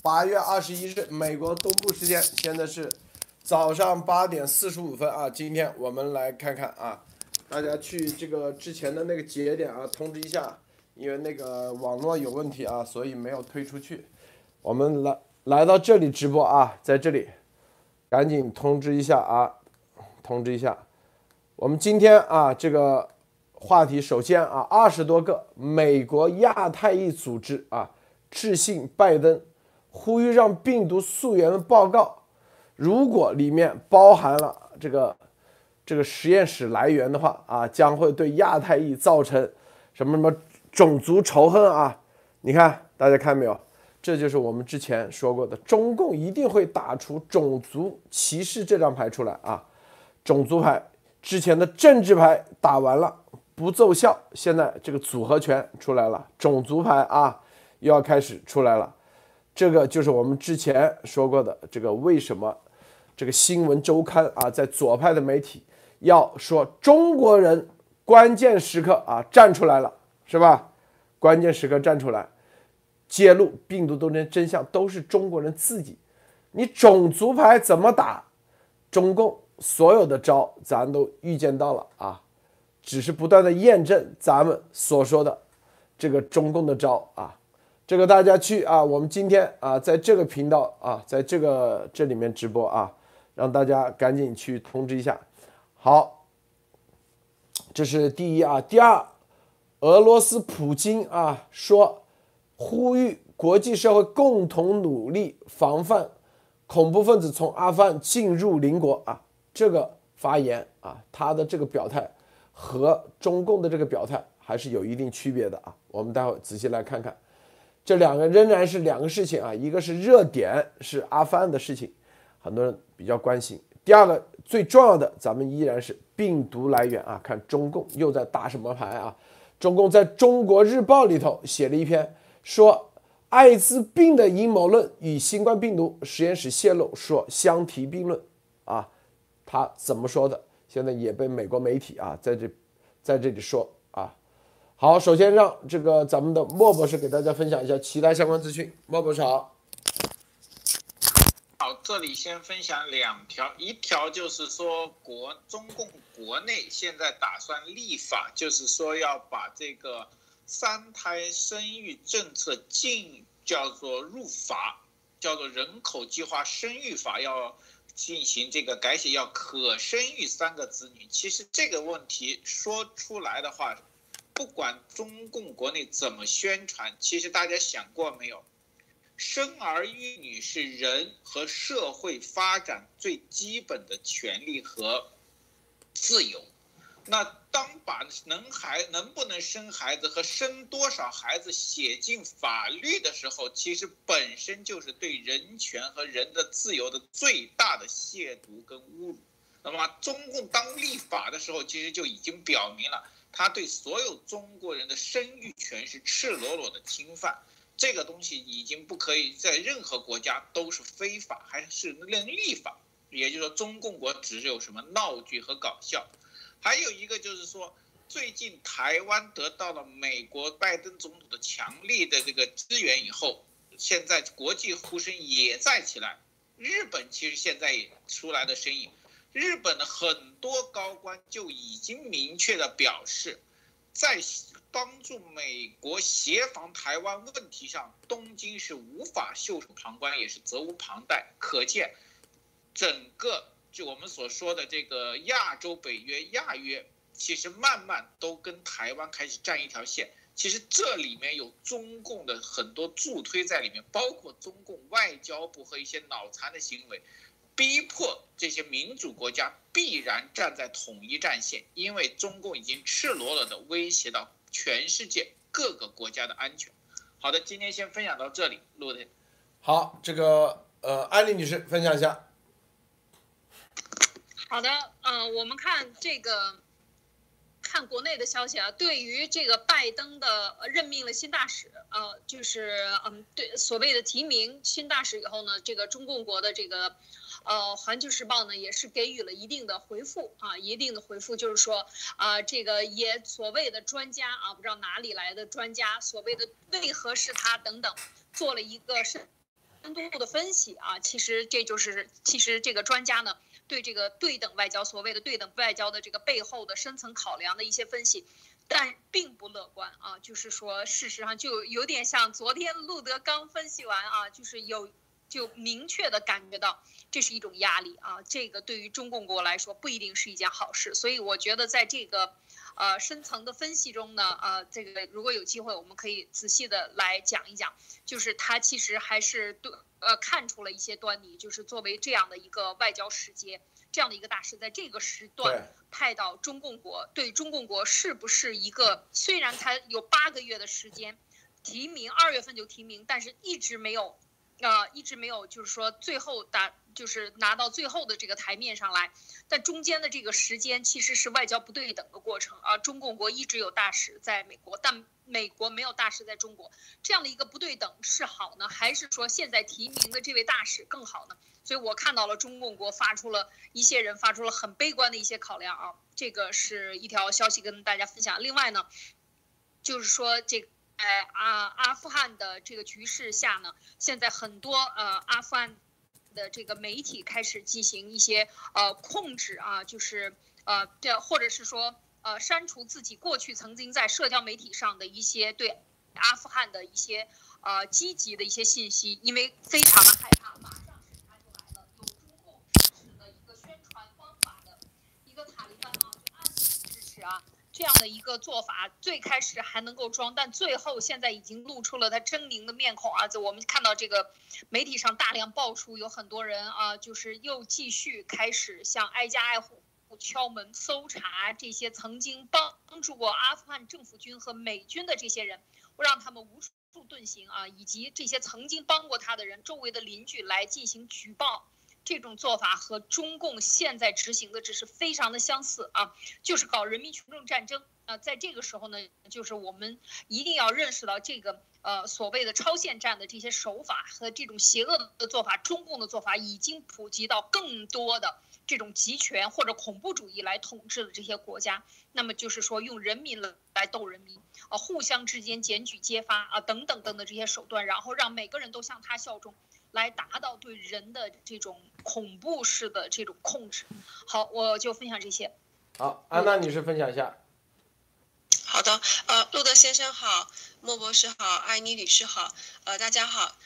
八月二十一日，美国东部时间，现在是早上八点四十五分啊。今天我们来看看啊，大家去这个之前的那个节点啊，通知一下，因为那个网络有问题啊，所以没有推出去。我们来来到这里直播啊，在这里，赶紧通知一下啊，通知一下。我们今天啊，这个话题首先啊，二十多个美国亚太裔组织啊，致信拜登。呼吁让病毒溯源的报告，如果里面包含了这个这个实验室来源的话啊，将会对亚太裔造成什么什么种族仇恨啊？你看大家看没有？这就是我们之前说过的，中共一定会打出种族歧视这张牌出来啊！种族牌之前的政治牌打完了不奏效，现在这个组合拳出来了，种族牌啊又要开始出来了。这个就是我们之前说过的，这个为什么这个新闻周刊啊，在左派的媒体要说中国人关键时刻啊站出来了，是吧？关键时刻站出来，揭露病毒斗争真相，都是中国人自己。你种族牌怎么打？中共所有的招咱都预见到了啊，只是不断的验证咱们所说的这个中共的招啊。这个大家去啊，我们今天啊，在这个频道啊，在这个这里面直播啊，让大家赶紧去通知一下。好，这是第一啊。第二，俄罗斯普京啊说，呼吁国际社会共同努力防范恐怖分子从阿富汗进入邻国啊。这个发言啊，他的这个表态和中共的这个表态还是有一定区别的啊。我们待会仔细来看看。这两个仍然是两个事情啊，一个是热点是阿富汗的事情，很多人比较关心。第二个最重要的，咱们依然是病毒来源啊，看中共又在打什么牌啊？中共在中国日报里头写了一篇，说艾滋病的阴谋论与新冠病毒实验室泄露说相提并论啊，他怎么说的？现在也被美国媒体啊在这在这里说。好，首先让这个咱们的莫博士给大家分享一下其他相关资讯。莫博士好。好，这里先分享两条，一条就是说国中共国内现在打算立法，就是说要把这个三胎生育政策进叫做入法，叫做人口计划生育法，要进行这个改写，要可生育三个子女。其实这个问题说出来的话。不管中共国内怎么宣传，其实大家想过没有？生儿育女是人和社会发展最基本的权利和自由。那当把能孩能不能生孩子和生多少孩子写进法律的时候，其实本身就是对人权和人的自由的最大的亵渎跟侮辱。那么中共当立法的时候，其实就已经表明了。他对所有中国人的生育权是赤裸裸的侵犯，这个东西已经不可以在任何国家都是非法，还是能立法。也就是说，中共国只有什么闹剧和搞笑。还有一个就是说，最近台湾得到了美国拜登总统的强力的这个支援以后，现在国际呼声也在起来。日本其实现在也出来的声音。日本的很多高官就已经明确的表示，在帮助美国协防台湾问题上，东京是无法袖手旁观，也是责无旁贷。可见，整个就我们所说的这个亚洲北约、亚约，其实慢慢都跟台湾开始站一条线。其实这里面有中共的很多助推在里面，包括中共外交部和一些脑残的行为。逼迫这些民主国家必然站在统一战线，因为中共已经赤裸裸的威胁到全世界各个国家的安全。好的，今天先分享到这里，陆队。好，这个呃，安利女士分享一下。好的，嗯，我们看这个。看国内的消息啊，对于这个拜登的任命了新大使，呃，就是嗯，对所谓的提名新大使以后呢，这个中共国的这个，呃，环球时报呢也是给予了一定的回复啊，一定的回复就是说啊，这个也所谓的专家啊，不知道哪里来的专家，所谓的为何是他等等，做了一个深度的分析啊，其实这就是其实这个专家呢对这个对等外交所谓的对等外交的这个背后的深层考量的一些分析，但并不乐观啊，就是说事实上就有点像昨天路德刚分析完啊，就是有就明确的感觉到这是一种压力啊，这个对于中共国来说不一定是一件好事，所以我觉得在这个。呃，深层的分析中呢，呃，这个如果有机会，我们可以仔细的来讲一讲，就是他其实还是对呃看出了一些端倪，就是作为这样的一个外交使节，这样的一个大使，在这个时段派到中共国，对中共国是不是一个虽然他有八个月的时间提名，二月份就提名，但是一直没有。呃，一直没有，就是说最后打，就是拿到最后的这个台面上来，但中间的这个时间其实是外交不对等的过程啊。中共国一直有大使在美国，但美国没有大使在中国，这样的一个不对等是好呢，还是说现在提名的这位大使更好呢？所以我看到了中共国发出了一些人发出了很悲观的一些考量啊，这个是一条消息跟大家分享。另外呢，就是说这。在阿阿富汗的这个局势下呢，现在很多呃阿富汗的这个媒体开始进行一些呃控制啊，就是呃这或者是说呃删除自己过去曾经在社交媒体上的一些对阿富汗的一些呃积极的一些信息，因为非常的害怕，马上审查就来了，有中共支持的一个宣传方法的一个塔利班啊，就暗地支持啊。这样的一个做法，最开始还能够装，但最后现在已经露出了他狰狞的面孔啊！就我们看到这个媒体上大量爆出，有很多人啊，就是又继续开始向挨家挨户敲门搜查这些曾经帮助过阿富汗政府军和美军的这些人，让他们无处遁形啊，以及这些曾经帮过他的人，周围的邻居来进行举报。这种做法和中共现在执行的只是非常的相似啊，就是搞人民群众战争啊。在这个时候呢，就是我们一定要认识到这个呃所谓的超限战的这些手法和这种邪恶的做法，中共的做法已经普及到更多的这种集权或者恐怖主义来统治的这些国家。那么就是说用人民来来斗人民啊，互相之间检举揭发啊等等等的这些手段，然后让每个人都向他效忠。来达到对人的这种恐怖式的这种控制。好，我就分享这些。好，安娜女士分享一下。好的，呃，路德先生好，莫博士好，艾妮女士好，呃，大家好。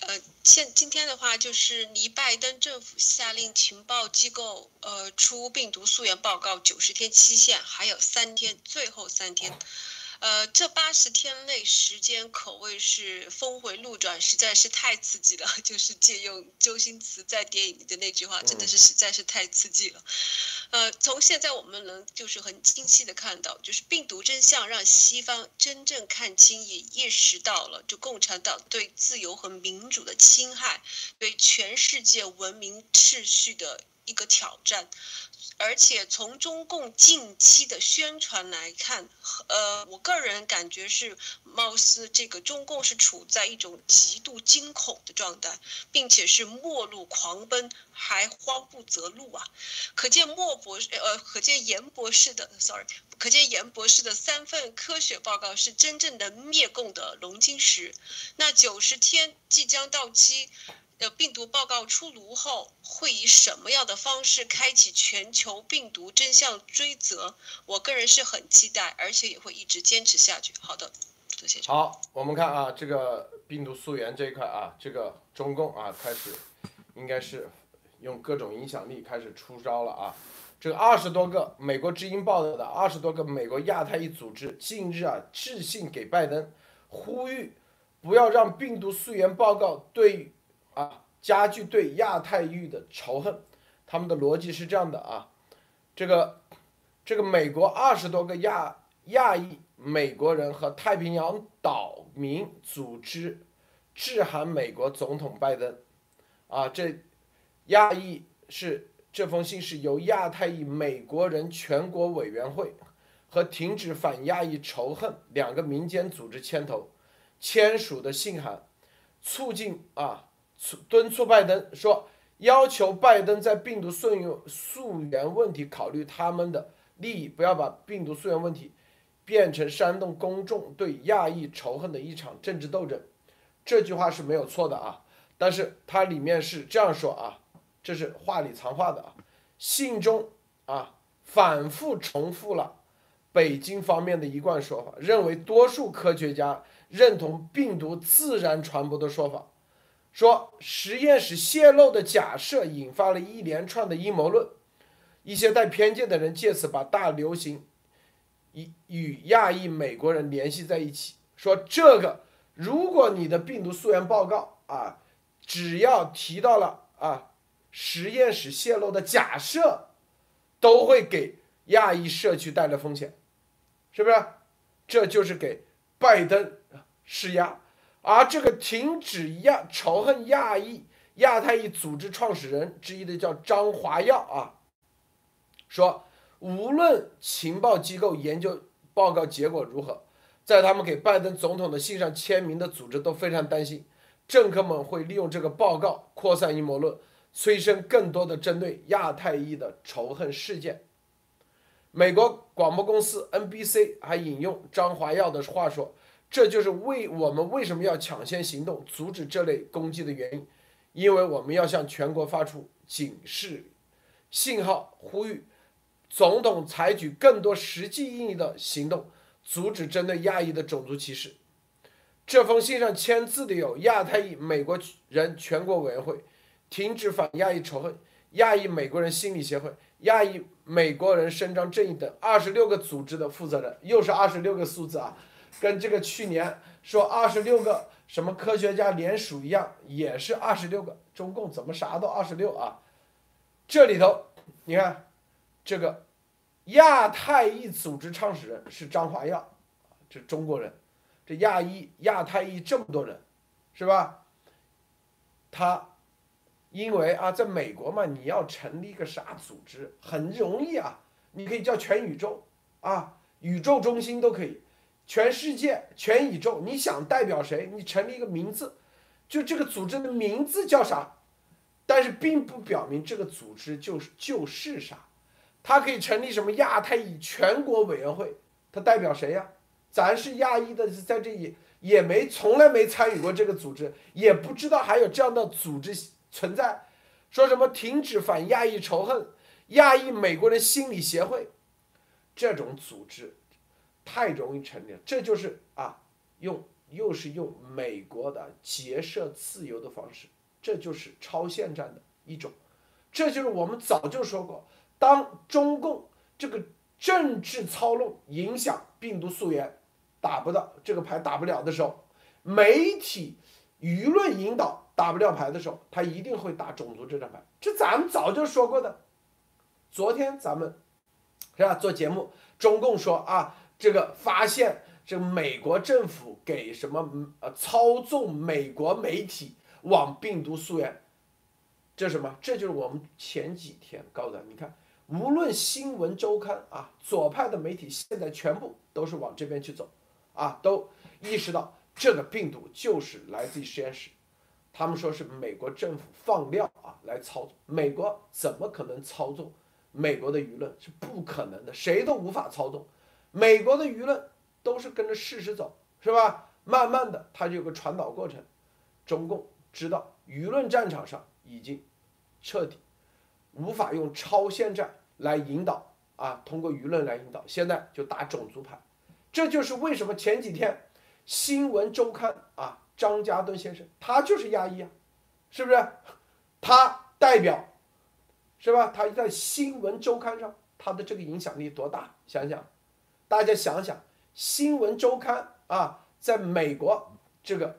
呃，现今天的话就是离拜登政府下令情报机构呃出病毒溯源报告九十天期限还有三天，最后三天。呃，这八十天内时间可谓是峰回路转，实在是太刺激了。就是借用周星驰在电影里的那句话，真的是实在是太刺激了。呃，从现在我们能就是很清晰的看到，就是病毒真相让西方真正看清，也意识到了就共产党对自由和民主的侵害，对全世界文明秩序的一个挑战。而且从中共近期的宣传来看，呃，我个人感觉是，貌似这个中共是处在一种极度惊恐的状态，并且是末路狂奔，还慌不择路啊！可见莫博士，呃，可见严博士的，sorry，可见严博士的三份科学报告是真正的灭共的龙晶石。那九十天即将到期。的病毒报告出炉后，会以什么样的方式开启全球病毒真相追责？我个人是很期待，而且也会一直坚持下去。好的，多谢。好，我们看啊，这个病毒溯源这一块啊，这个中共啊开始，应该是用各种影响力开始出招了啊。这二十多个美国之音报道的二十多个美国亚太一组织近日啊致信给拜登，呼吁不要让病毒溯源报告对。啊，加剧对亚太域的仇恨，他们的逻辑是这样的啊，这个，这个美国二十多个亚亚裔美国人和太平洋岛民组织致函美国总统拜登，啊，这亚裔是这封信是由亚太裔美国人全国委员会和停止反亚裔仇恨两个民间组织牵头签署的信函，促进啊。敦促拜登说，要求拜登在病毒溯源溯源问题考虑他们的利益，不要把病毒溯源问题变成煽动公众对亚裔仇恨的一场政治斗争。这句话是没有错的啊。但是它里面是这样说啊，这是话里藏话的啊，信中啊反复重复了北京方面的一贯说法，认为多数科学家认同病毒自然传播的说法，说实验室泄露的假设引发了一连串的阴谋论，一些带偏见的人借此把大流行与与亚裔美国人联系在一起，说这个如果你的病毒溯源报告啊。只要提到了啊，实验室泄露的假设，都会给亚裔社区带来风险，是不是？这就是给拜登施压。而这个停止亚仇恨亚裔亚太裔组织创始人之一的叫张华耀啊，说无论情报机构研究报告结果如何，在他们给拜登总统的信上签名的组织都非常担心。政客们会利用这个报告扩散阴谋论，催生更多的针对亚太裔的仇恨事件。美国广播公司 NBC 还引用张华耀的话说：“这就是为我们为什么要抢先行动，阻止这类攻击的原因，因为我们要向全国发出警示信号，呼吁总统采取更多实际意义的行动，阻止针对亚裔的种族歧视。”这封信上签字的有亚太裔美国人全国委员会、停止反亚裔仇恨、亚裔美国人心理协会、亚裔美国人伸张正义等二十六个组织的负责人，又是二十六个数字啊，跟这个去年说二十六个什么科学家联署一样，也是二十六个。中共怎么啥都二十六啊？这里头你看，这个亚太裔组织创始人是张华耀，这中国人。这亚裔、亚太裔这么多人，是吧？他因为啊，在美国嘛，你要成立一个啥组织很容易啊，你可以叫全宇宙啊，宇宙中心都可以，全世界、全宇宙，你想代表谁，你成立一个名字，就这个组织的名字叫啥，但是并不表明这个组织就是就是啥，它可以成立什么亚太裔全国委员会，它代表谁呀？咱是亚裔的，在这里也没从来没参与过这个组织，也不知道还有这样的组织存在。说什么停止反亚裔仇恨，亚裔美国人心理协会，这种组织太容易成立了。这就是啊，用又是用美国的结社自由的方式，这就是超限战的一种。这就是我们早就说过，当中共这个政治操弄影响病毒溯源。打不到这个牌打不了的时候，媒体舆论引导打不了牌的时候，他一定会打种族这张牌。这咱们早就说过的。昨天咱们是吧做节目，中共说啊，这个发现这美国政府给什么呃操纵美国媒体往病毒溯源，这什么？这就是我们前几天告的你看，无论新闻周刊啊，左派的媒体现在全部都是往这边去走。啊，都意识到这个病毒就是来自于实验室，他们说是美国政府放料啊来操纵，美国怎么可能操纵美国的舆论是不可能的，谁都无法操纵，美国的舆论都是跟着事实走，是吧？慢慢的它就有个传导过程，中共知道舆论战场上已经彻底无法用超限战来引导啊，通过舆论来引导，现在就打种族牌。这就是为什么前几天《新闻周刊》啊，张家墩先生他就是亚裔啊，是不是？他代表，是吧？他在《新闻周刊》上，他的这个影响力多大？想想，大家想想，《新闻周刊》啊，在美国这个，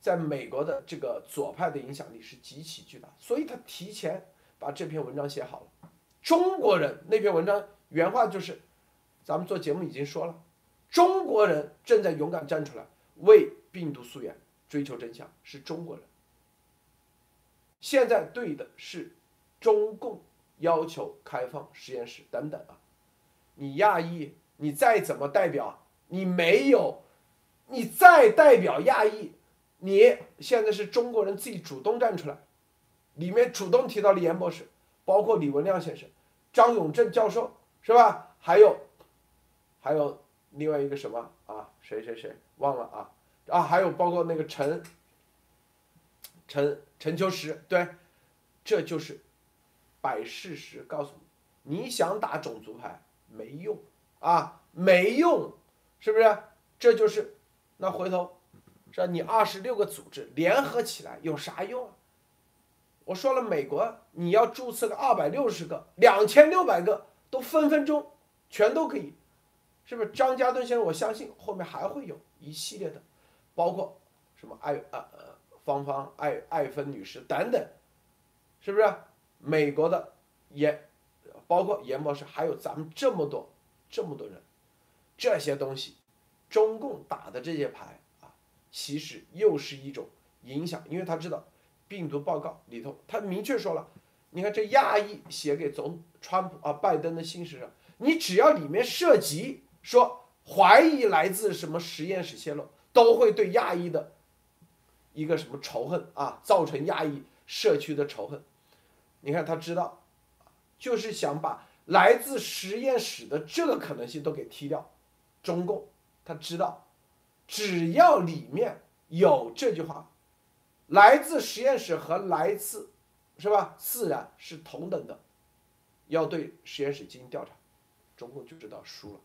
在美国的这个左派的影响力是极其巨大，所以他提前把这篇文章写好了。中国人那篇文章原话就是，咱们做节目已经说了。中国人正在勇敢站出来为病毒溯源追求真相，是中国人。现在对的是中共要求开放实验室等等啊！你亚裔，你再怎么代表，你没有，你再代表亚裔，你现在是中国人自己主动站出来，里面主动提到李岩博士，包括李文亮先生、张永正教授，是吧？还有，还有。另外一个什么啊？谁谁谁忘了啊？啊，还有包括那个陈陈陈秋实，对，这就是摆事实告诉你，你想打种族牌没用啊，没用，是不是？这就是那回头，是吧？你二十六个组织联合起来有啥用啊？我说了，美国你要注册个二百六十个、两千六百个，都分分钟全都可以，是不是？张家墩先生，我相信后面还会有一系列的，包括什么艾呃呃芳芳、艾艾芬女士等等，是不是？美国的严，包括严博士，还有咱们这么多这么多人，这些东西，中共打的这些牌啊，其实又是一种影响，因为他知道。病毒报告里头，他明确说了，你看这亚裔写给总川普啊拜登的信史上，你只要里面涉及说怀疑来自什么实验室泄露，都会对亚裔的一个什么仇恨啊，造成亚裔社区的仇恨。你看他知道，就是想把来自实验室的这个可能性都给踢掉。中共他知道，只要里面有这句话。来自实验室和来自，是吧？自然是同等的，要对实验室进行调查，中共就知道输了。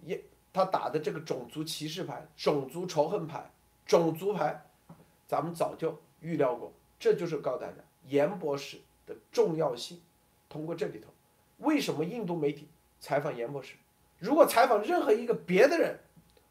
也他打的这个种族歧视牌、种族仇恨牌、种族牌，咱们早就预料过。这就是告诉大家严博士的重要性。通过这里头，为什么印度媒体采访严博士？如果采访任何一个别的人，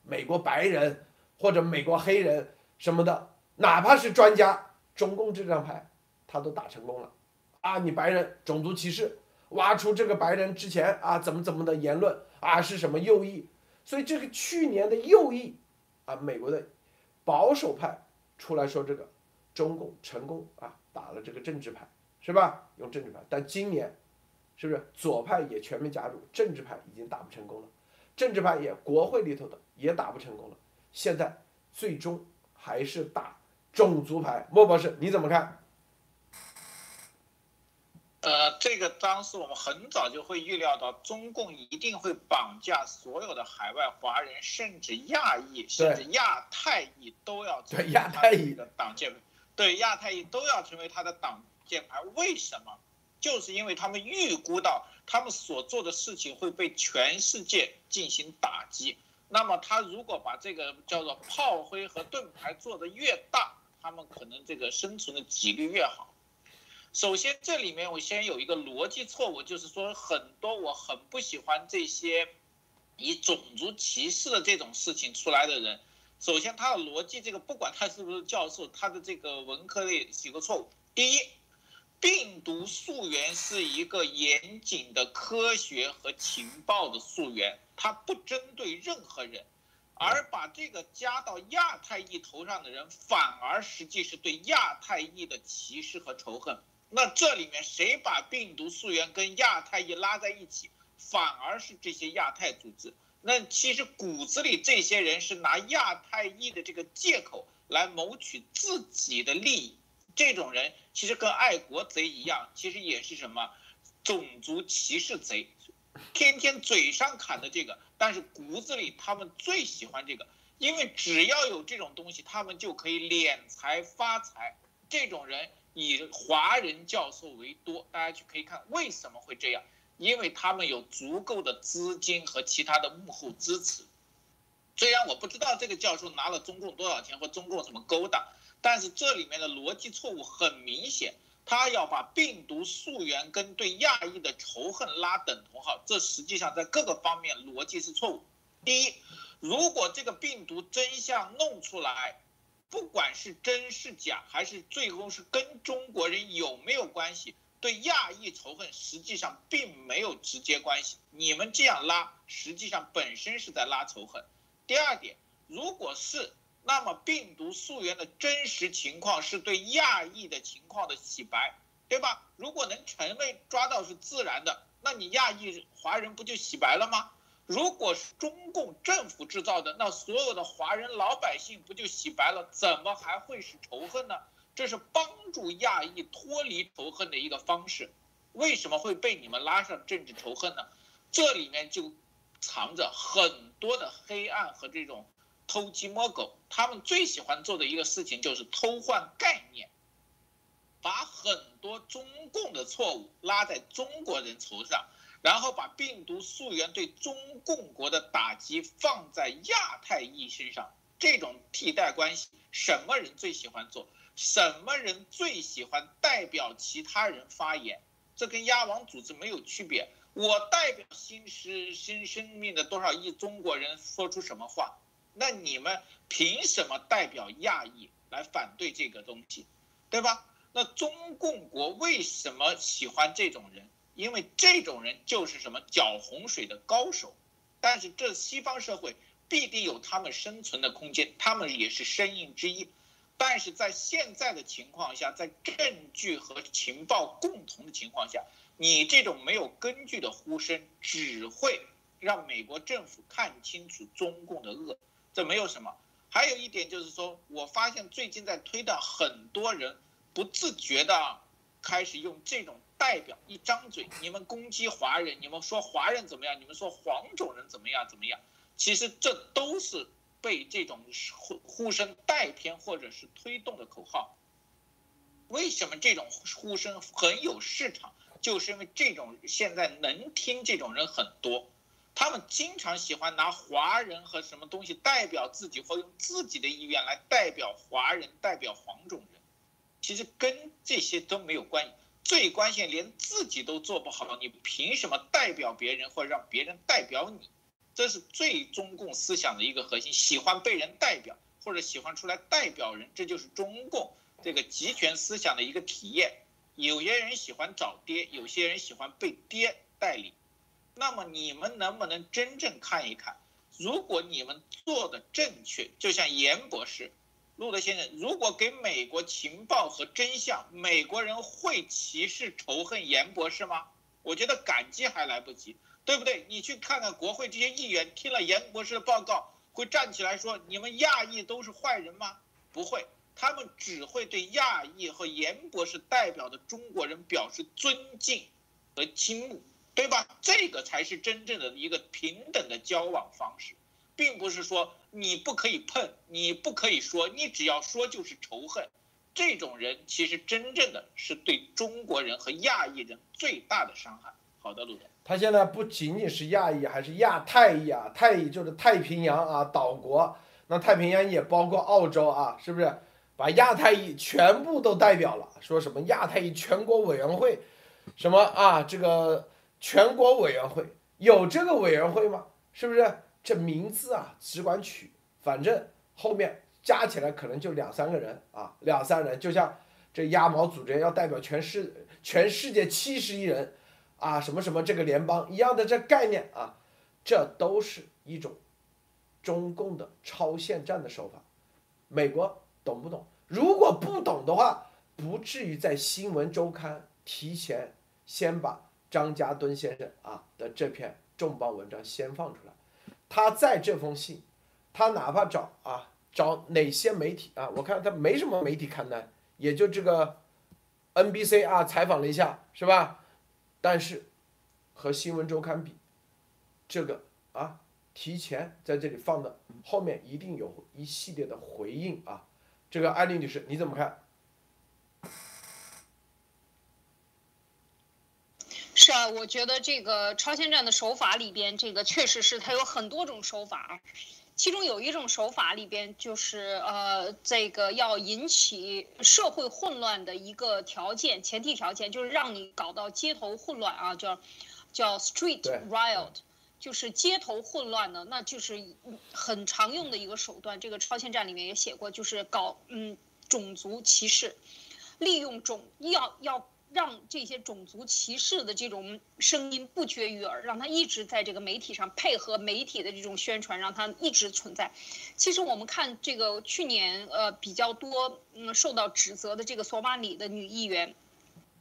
美国白人或者美国黑人什么的。哪怕是专家，中共这张牌，他都打成功了，啊，你白人种族歧视，挖出这个白人之前啊怎么怎么的言论啊是什么右翼，所以这个去年的右翼，啊，美国的保守派出来说这个，中共成功啊打了这个政治牌，是吧？用政治牌，但今年，是不是左派也全面加入，政治派已经打不成功了，政治派也国会里头的也打不成功了，现在最终还是打。种族牌，莫博士你怎么看？呃，这个当时我们很早就会预料到，中共一定会绑架所有的海外华人，甚至亚裔，甚至亚太裔都要成为亚太裔的党建，对亚太裔都要成为他的党建牌。为什么？就是因为他们预估到他们所做的事情会被全世界进行打击。那么他如果把这个叫做炮灰和盾牌做得越大，他们可能这个生存的几率越好。首先，这里面我先有一个逻辑错误，就是说很多我很不喜欢这些以种族歧视的这种事情出来的人。首先，他的逻辑这个不管他是不是教授，他的这个文科类几个错误。第一，病毒溯源是一个严谨的科学和情报的溯源，它不针对任何人。而把这个加到亚太裔头上的人，反而实际是对亚太裔的歧视和仇恨。那这里面谁把病毒溯源跟亚太裔拉在一起，反而是这些亚太组织。那其实骨子里这些人是拿亚太裔的这个借口来谋取自己的利益。这种人其实跟爱国贼一样，其实也是什么种族歧视贼。天天嘴上侃的这个，但是骨子里他们最喜欢这个，因为只要有这种东西，他们就可以敛财发财。这种人以华人教授为多，大家去可以看为什么会这样，因为他们有足够的资金和其他的幕后支持。虽然我不知道这个教授拿了中共多少钱或中共什么勾当，但是这里面的逻辑错误很明显。他要把病毒溯源跟对亚裔的仇恨拉等同号，这实际上在各个方面逻辑是错误。第一，如果这个病毒真相弄出来，不管是真是假，还是最后是跟中国人有没有关系，对亚裔仇恨实际上并没有直接关系。你们这样拉，实际上本身是在拉仇恨。第二点，如果是。那么病毒溯源的真实情况是对亚裔的情况的洗白，对吧？如果能成为抓到是自然的，那你亚裔华人不就洗白了吗？如果是中共政府制造的，那所有的华人老百姓不就洗白了？怎么还会是仇恨呢？这是帮助亚裔脱离仇恨的一个方式。为什么会被你们拉上政治仇恨呢？这里面就藏着很多的黑暗和这种。偷鸡摸狗，他们最喜欢做的一个事情就是偷换概念。把很多中共的错误拉在中国人头上，然后把病毒溯源对中共国的打击放在亚太裔身上。这种替代关系，什么人最喜欢做？什么人最喜欢代表其他人发言？这跟鸭王组织没有区别。我代表新生新生命的多少亿中国人说出什么话？那你们凭什么代表亚裔来反对这个东西，对吧？那中共国为什么喜欢这种人？因为这种人就是什么搅洪水的高手。但是这西方社会。必定有他们生存的空间，他们也是生硬之一。但是在现在的情况下，在证据和情报共同的情况下，你这种没有根据的呼声，只会让美国政府看清楚中共的恶。这没有什么。还有一点就是说，我发现最近在推的很多人不自觉的开始用这种代表，一张嘴，你们攻击华人，你们说华人怎么样，你们说黄种人怎么样怎么样。其实这都是被这种呼呼声带偏或者是推动的口号。为什么这种呼声很有市场？就是因为这种现在能听这种人很多，他们经常喜欢拿华人和什么东西代表自己，或用自己的意愿来代表华人、代表黄种人。其实跟这些都没有关系。最关键，连自己都做不好，你凭什么代表别人，或者让别人代表你？这是最中共思想的一个核心，喜欢被人代表或者喜欢出来代表人，这就是中共这个集权思想的一个体验。有些人喜欢找爹，有些人喜欢被爹带领。那么你们能不能真正看一看？如果你们做的正确，就像严博士、路德先生，如果给美国情报和真相，美国人会歧视仇恨严博士吗？我觉得感激还来不及。对不对？你去看看国会这些议员听了严博士的报告，会站起来说你们亚裔都是坏人吗？不会，他们只会对亚裔和严博士代表的中国人表示尊敬和倾慕，对吧？这个才是真正的一个平等的交往方式，并不是说你不可以碰，你不可以说，你只要说就是仇恨。这种人其实真正的是对中国人和亚裔人最大的伤害。好的，陆总。他现在不仅仅是亚裔，还是亚太裔啊，太裔就是太平洋啊岛国，那太平洋也包括澳洲啊，是不是？把亚太裔全部都代表了，说什么亚太裔全国委员会，什么啊这个全国委员会有这个委员会吗？是不是？这名字啊只管取，反正后面加起来可能就两三个人啊，两三人，就像这鸭毛组织要代表全世全世界七十亿人。啊，什么什么这个联邦一样的这概念啊，这都是一种中共的超限战的手法。美国懂不懂？如果不懂的话，不至于在新闻周刊提前先把张家墩先生啊的这篇重磅文章先放出来。他在这封信，他哪怕找啊找哪些媒体啊，我看他没什么媒体刊登，也就这个 NBC 啊采访了一下，是吧？但是，和新闻周刊比，这个啊，提前在这里放的，后面一定有一系列的回应啊。这个艾丽女士你怎么看？是啊，我觉得这个超限战的手法里边，这个确实是它有很多种手法。其中有一种手法里边，就是呃，这个要引起社会混乱的一个条件，前提条件就是让你搞到街头混乱啊，叫叫 street riot，就是街头混乱呢，那就是很常用的一个手段。这个超限战里面也写过，就是搞嗯种族歧视，利用种要要。让这些种族歧视的这种声音不绝于耳，让他一直在这个媒体上配合媒体的这种宣传，让他一直存在。其实我们看这个去年呃比较多嗯受到指责的这个索马里的女议员。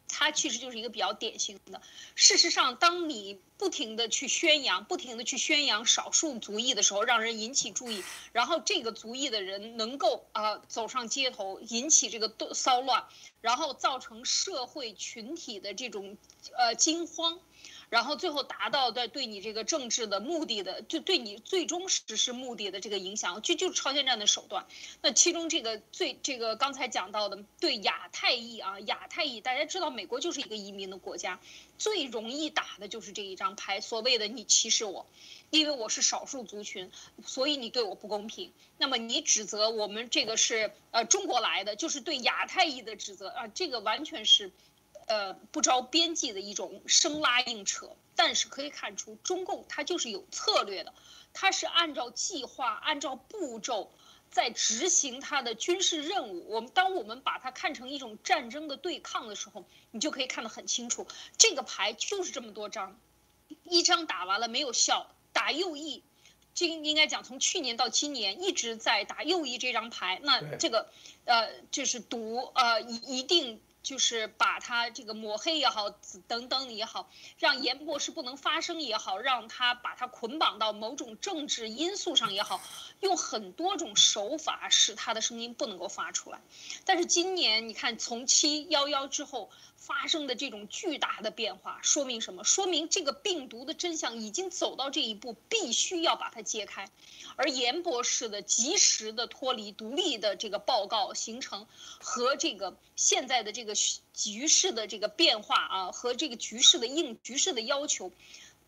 它其实就是一个比较典型的。事实上，当你不停的去宣扬、不停的去宣扬少数族裔的时候，让人引起注意，然后这个族裔的人能够啊走上街头，引起这个骚乱，然后造成社会群体的这种呃惊慌，然后最后达到的对你这个政治的目的的，就对你最终实施目的的这个影响，就就是超限战的手段。那其中这个最这个刚才讲到的对亚太裔啊，亚太裔，大家知道美国就是一个移民的国家，最容易打的就是这一张牌，所谓的你歧视我。因为我是少数族群，所以你对我不公平。那么你指责我们这个是呃中国来的，就是对亚太裔的指责啊，这个完全是，呃不着边际的一种生拉硬扯。但是可以看出，中共它就是有策略的，它是按照计划、按照步骤在执行它的军事任务。我们当我们把它看成一种战争的对抗的时候，你就可以看得很清楚，这个牌就是这么多张，一张打完了没有效。打右翼，这应该讲从去年到今年一直在打右翼这张牌。那这个，呃，就是赌，呃，一一定就是把他这个抹黑也好，等等也好，让严博士不能发声也好，让他把他捆绑到某种政治因素上也好，用很多种手法使他的声音不能够发出来。但是今年你看，从七幺幺之后。发生的这种巨大的变化，说明什么？说明这个病毒的真相已经走到这一步，必须要把它揭开。而严博士的及时的脱离、独立的这个报告形成，和这个现在的这个局势的这个变化啊，和这个局势的应局势的要求。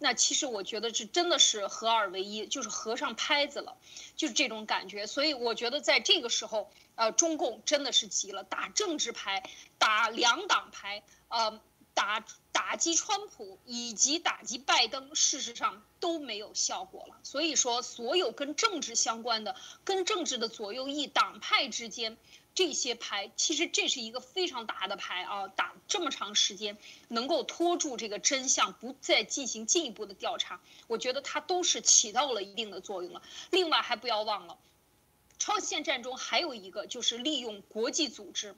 那其实我觉得是真的是合二为一，就是合上拍子了，就是这种感觉。所以我觉得在这个时候，呃，中共真的是急了，打政治牌，打两党牌，呃，打打击川普以及打击拜登，事实上都没有效果了。所以说，所有跟政治相关的、跟政治的左右翼党派之间。这些牌其实这是一个非常大的牌啊，打这么长时间能够拖住这个真相，不再进行进一步的调查，我觉得它都是起到了一定的作用了。另外还不要忘了，超限战中还有一个就是利用国际组织。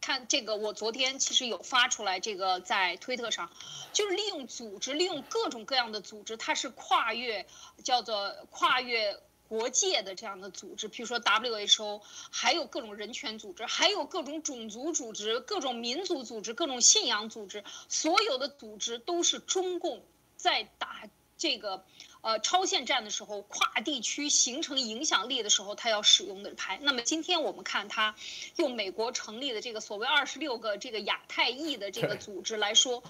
看这个，我昨天其实有发出来，这个在推特上，就是利用组织，利用各种各样的组织，它是跨越，叫做跨越。国界的这样的组织，比如说 WHO，还有各种人权组织，还有各种种族组织、各种民族组织、各种信仰组织，所有的组织都是中共在打这个呃超限战的时候，跨地区形成影响力的时候，他要使用的牌。那么今天我们看他用美国成立的这个所谓二十六个这个亚太裔的这个组织来说，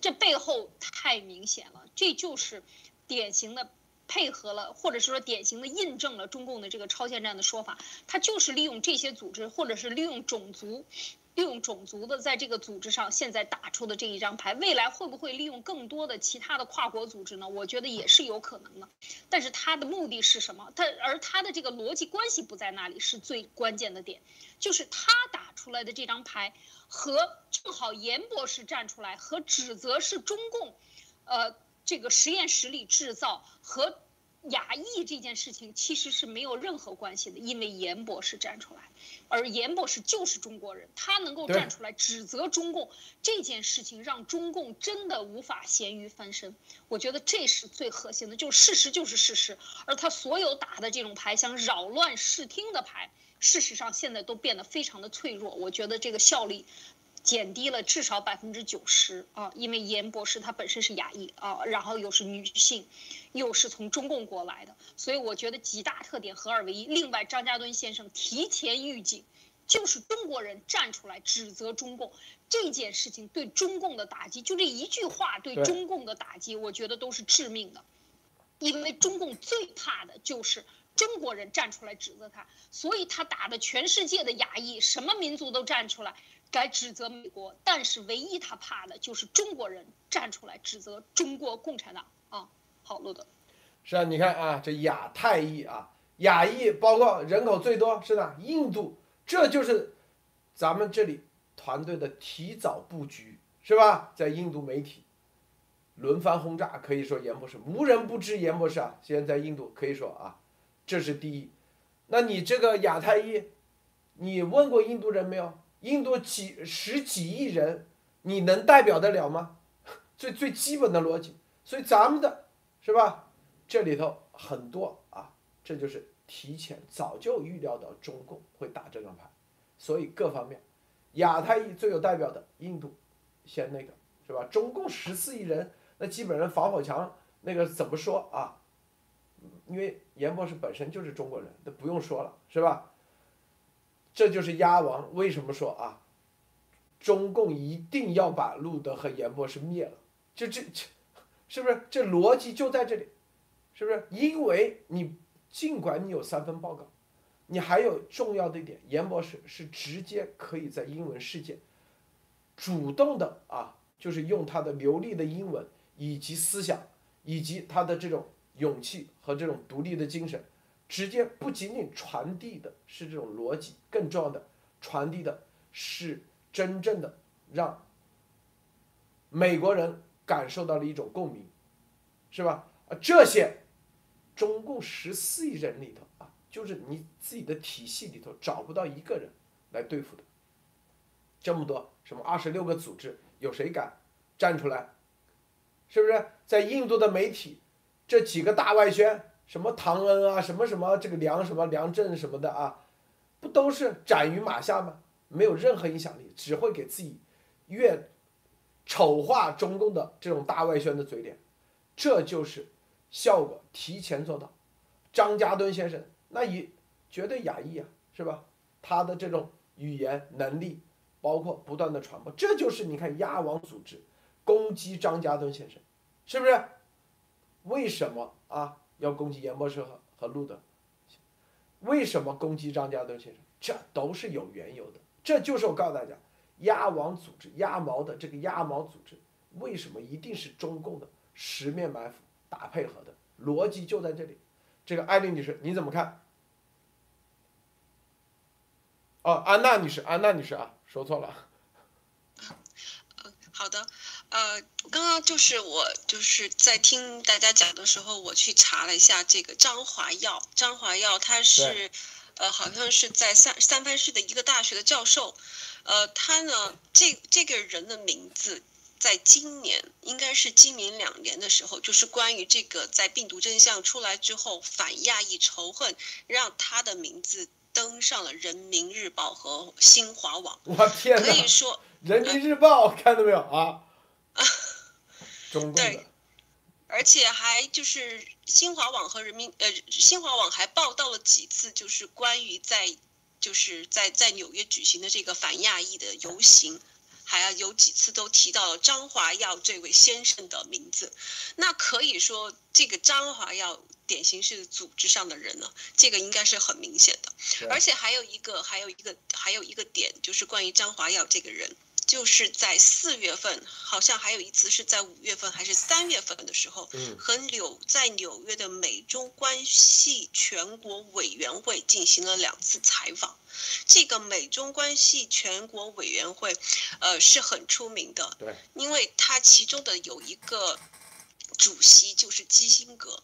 这背后太明显了，这就是典型的。配合了，或者是说典型的印证了中共的这个超限战的说法，他就是利用这些组织，或者是利用种族，利用种族的在这个组织上现在打出的这一张牌，未来会不会利用更多的其他的跨国组织呢？我觉得也是有可能的，但是他的目的是什么？他而他的这个逻辑关系不在那里，是最关键的点，就是他打出来的这张牌和正好严博士站出来和指责是中共，呃。这个实验室里制造和亚裔这件事情其实是没有任何关系的，因为严博士站出来，而严博士就是中国人，他能够站出来指责中共这件事情，让中共真的无法咸鱼翻身。我觉得这是最核心的，就是事实就是事实，而他所有打的这种牌，想扰乱视听的牌，事实上现在都变得非常的脆弱。我觉得这个效力。减低了至少百分之九十啊，因为严博士他本身是亚裔啊，然后又是女性，又是从中共过来的，所以我觉得几大特点合二为一。另外，张家墩先生提前预警，就是中国人站出来指责中共这件事情对中共的打击，就这一句话对中共的打击，我觉得都是致命的，因为中共最怕的就是中国人站出来指责他，所以他打的全世界的亚裔，什么民族都站出来。该指责美国，但是唯一他怕的就是中国人站出来指责中国共产党啊！好，路德。是啊，你看啊，这亚太裔啊，亚裔包括人口最多是的，印度，这就是咱们这里团队的提早布局，是吧？在印度媒体轮番轰炸，可以说严博士无人不知，严博士啊，现在在印度可以说啊，这是第一。那你这个亚太裔，你问过印度人没有？印度几十几亿人，你能代表得了吗？最最基本的逻辑，所以咱们的是吧？这里头很多啊，这就是提前早就预料到中共会打这张牌，所以各方面，亚太最有代表的印度，先那个是吧？中共十四亿人，那基本上防火墙那个怎么说啊？因为严博士本身就是中国人，那不用说了，是吧？这就是鸭王为什么说啊？中共一定要把路德和严博士灭了，就这这，是不是？这逻辑就在这里，是不是？因为你尽管你有三份报告，你还有重要的一点，严博士是直接可以在英文世界主动的啊，就是用他的流利的英文以及思想以及他的这种勇气和这种独立的精神，直接不仅仅传递的是这种逻辑，更重要的传递的是。真正的让美国人感受到了一种共鸣，是吧？啊，这些中共十四亿人里头啊，就是你自己的体系里头找不到一个人来对付的。这么多什么二十六个组织，有谁敢站出来？是不是？在印度的媒体，这几个大外宣，什么唐恩啊，什么什么这个梁什么梁振什么的啊，不都是斩于马下吗？没有任何影响力，只会给自己越丑化中共的这种大外宣的嘴脸，这就是效果提前做到。张家墩先生那也绝对亚裔啊，是吧？他的这种语言能力，包括不断的传播，这就是你看鸭王组织攻击张家墩先生，是不是？为什么啊要攻击严博士和和路德？为什么攻击张家墩先生？这都是有缘由的。这就是我告诉大家，鸭王组织、鸭毛的这个鸭毛组织，为什么一定是中共的十面埋伏、打配合的逻辑就在这里。这个艾丽女士，你怎么看？哦，安娜女士，安娜女士啊，说错了。好的，呃，刚刚就是我就是在听大家讲的时候，我去查了一下这个张华耀，张华耀他是。呃，好像是在三三藩市的一个大学的教授，呃，他呢，这这个人的名字，在今年应该是今明两年的时候，就是关于这个在病毒真相出来之后反亚裔仇恨，让他的名字登上了人民日报和新华网。我天可以说，人民日报看到没有啊？中共的。而且还就是新华网和人民呃新华网还报道了几次，就是关于在就是在在纽约举行的这个反亚裔的游行，还有几次都提到了张华耀这位先生的名字。那可以说，这个张华耀典型是组织上的人呢，这个应该是很明显的。而且还有一个还有一个还有一个点，就是关于张华耀这个人。就是在四月份，好像还有一次是在五月份还是三月份的时候，和纽在纽约的美中关系全国委员会进行了两次采访。这个美中关系全国委员会，呃，是很出名的，对，因为它其中的有一个主席就是基辛格，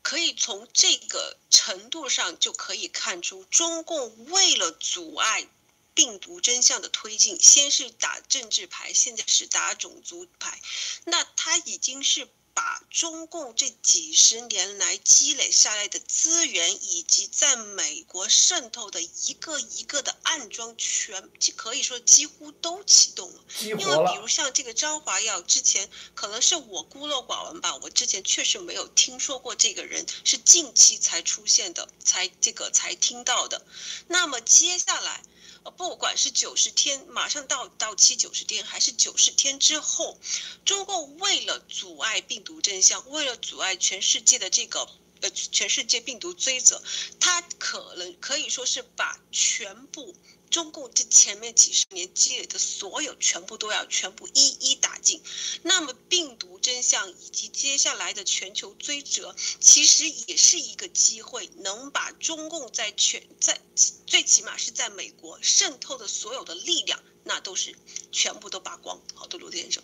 可以从这个程度上就可以看出，中共为了阻碍。病毒真相的推进，先是打政治牌，现在是打种族牌，那他已经是把中共这几十年来积累下来的资源，以及在美国渗透的一个一个的暗桩，全可以说几乎都启动了。因为比如像这个张华耀，之前可能是我孤陋寡闻吧，我之前确实没有听说过这个人，是近期才出现的，才这个才听到的。那么接下来。呃，不管是九十天马上到到期九十天，还是九十天之后，中共为了阻碍病毒真相，为了阻碍全世界的这个呃全世界病毒追责，他可能可以说是把全部。中共这前面几十年积累的所有，全部都要全部一一打尽。那么病毒真相以及接下来的全球追责，其实也是一个机会，能把中共在全在最起码是在美国渗透的所有的力量，那都是全部都扒光。好的，罗先生。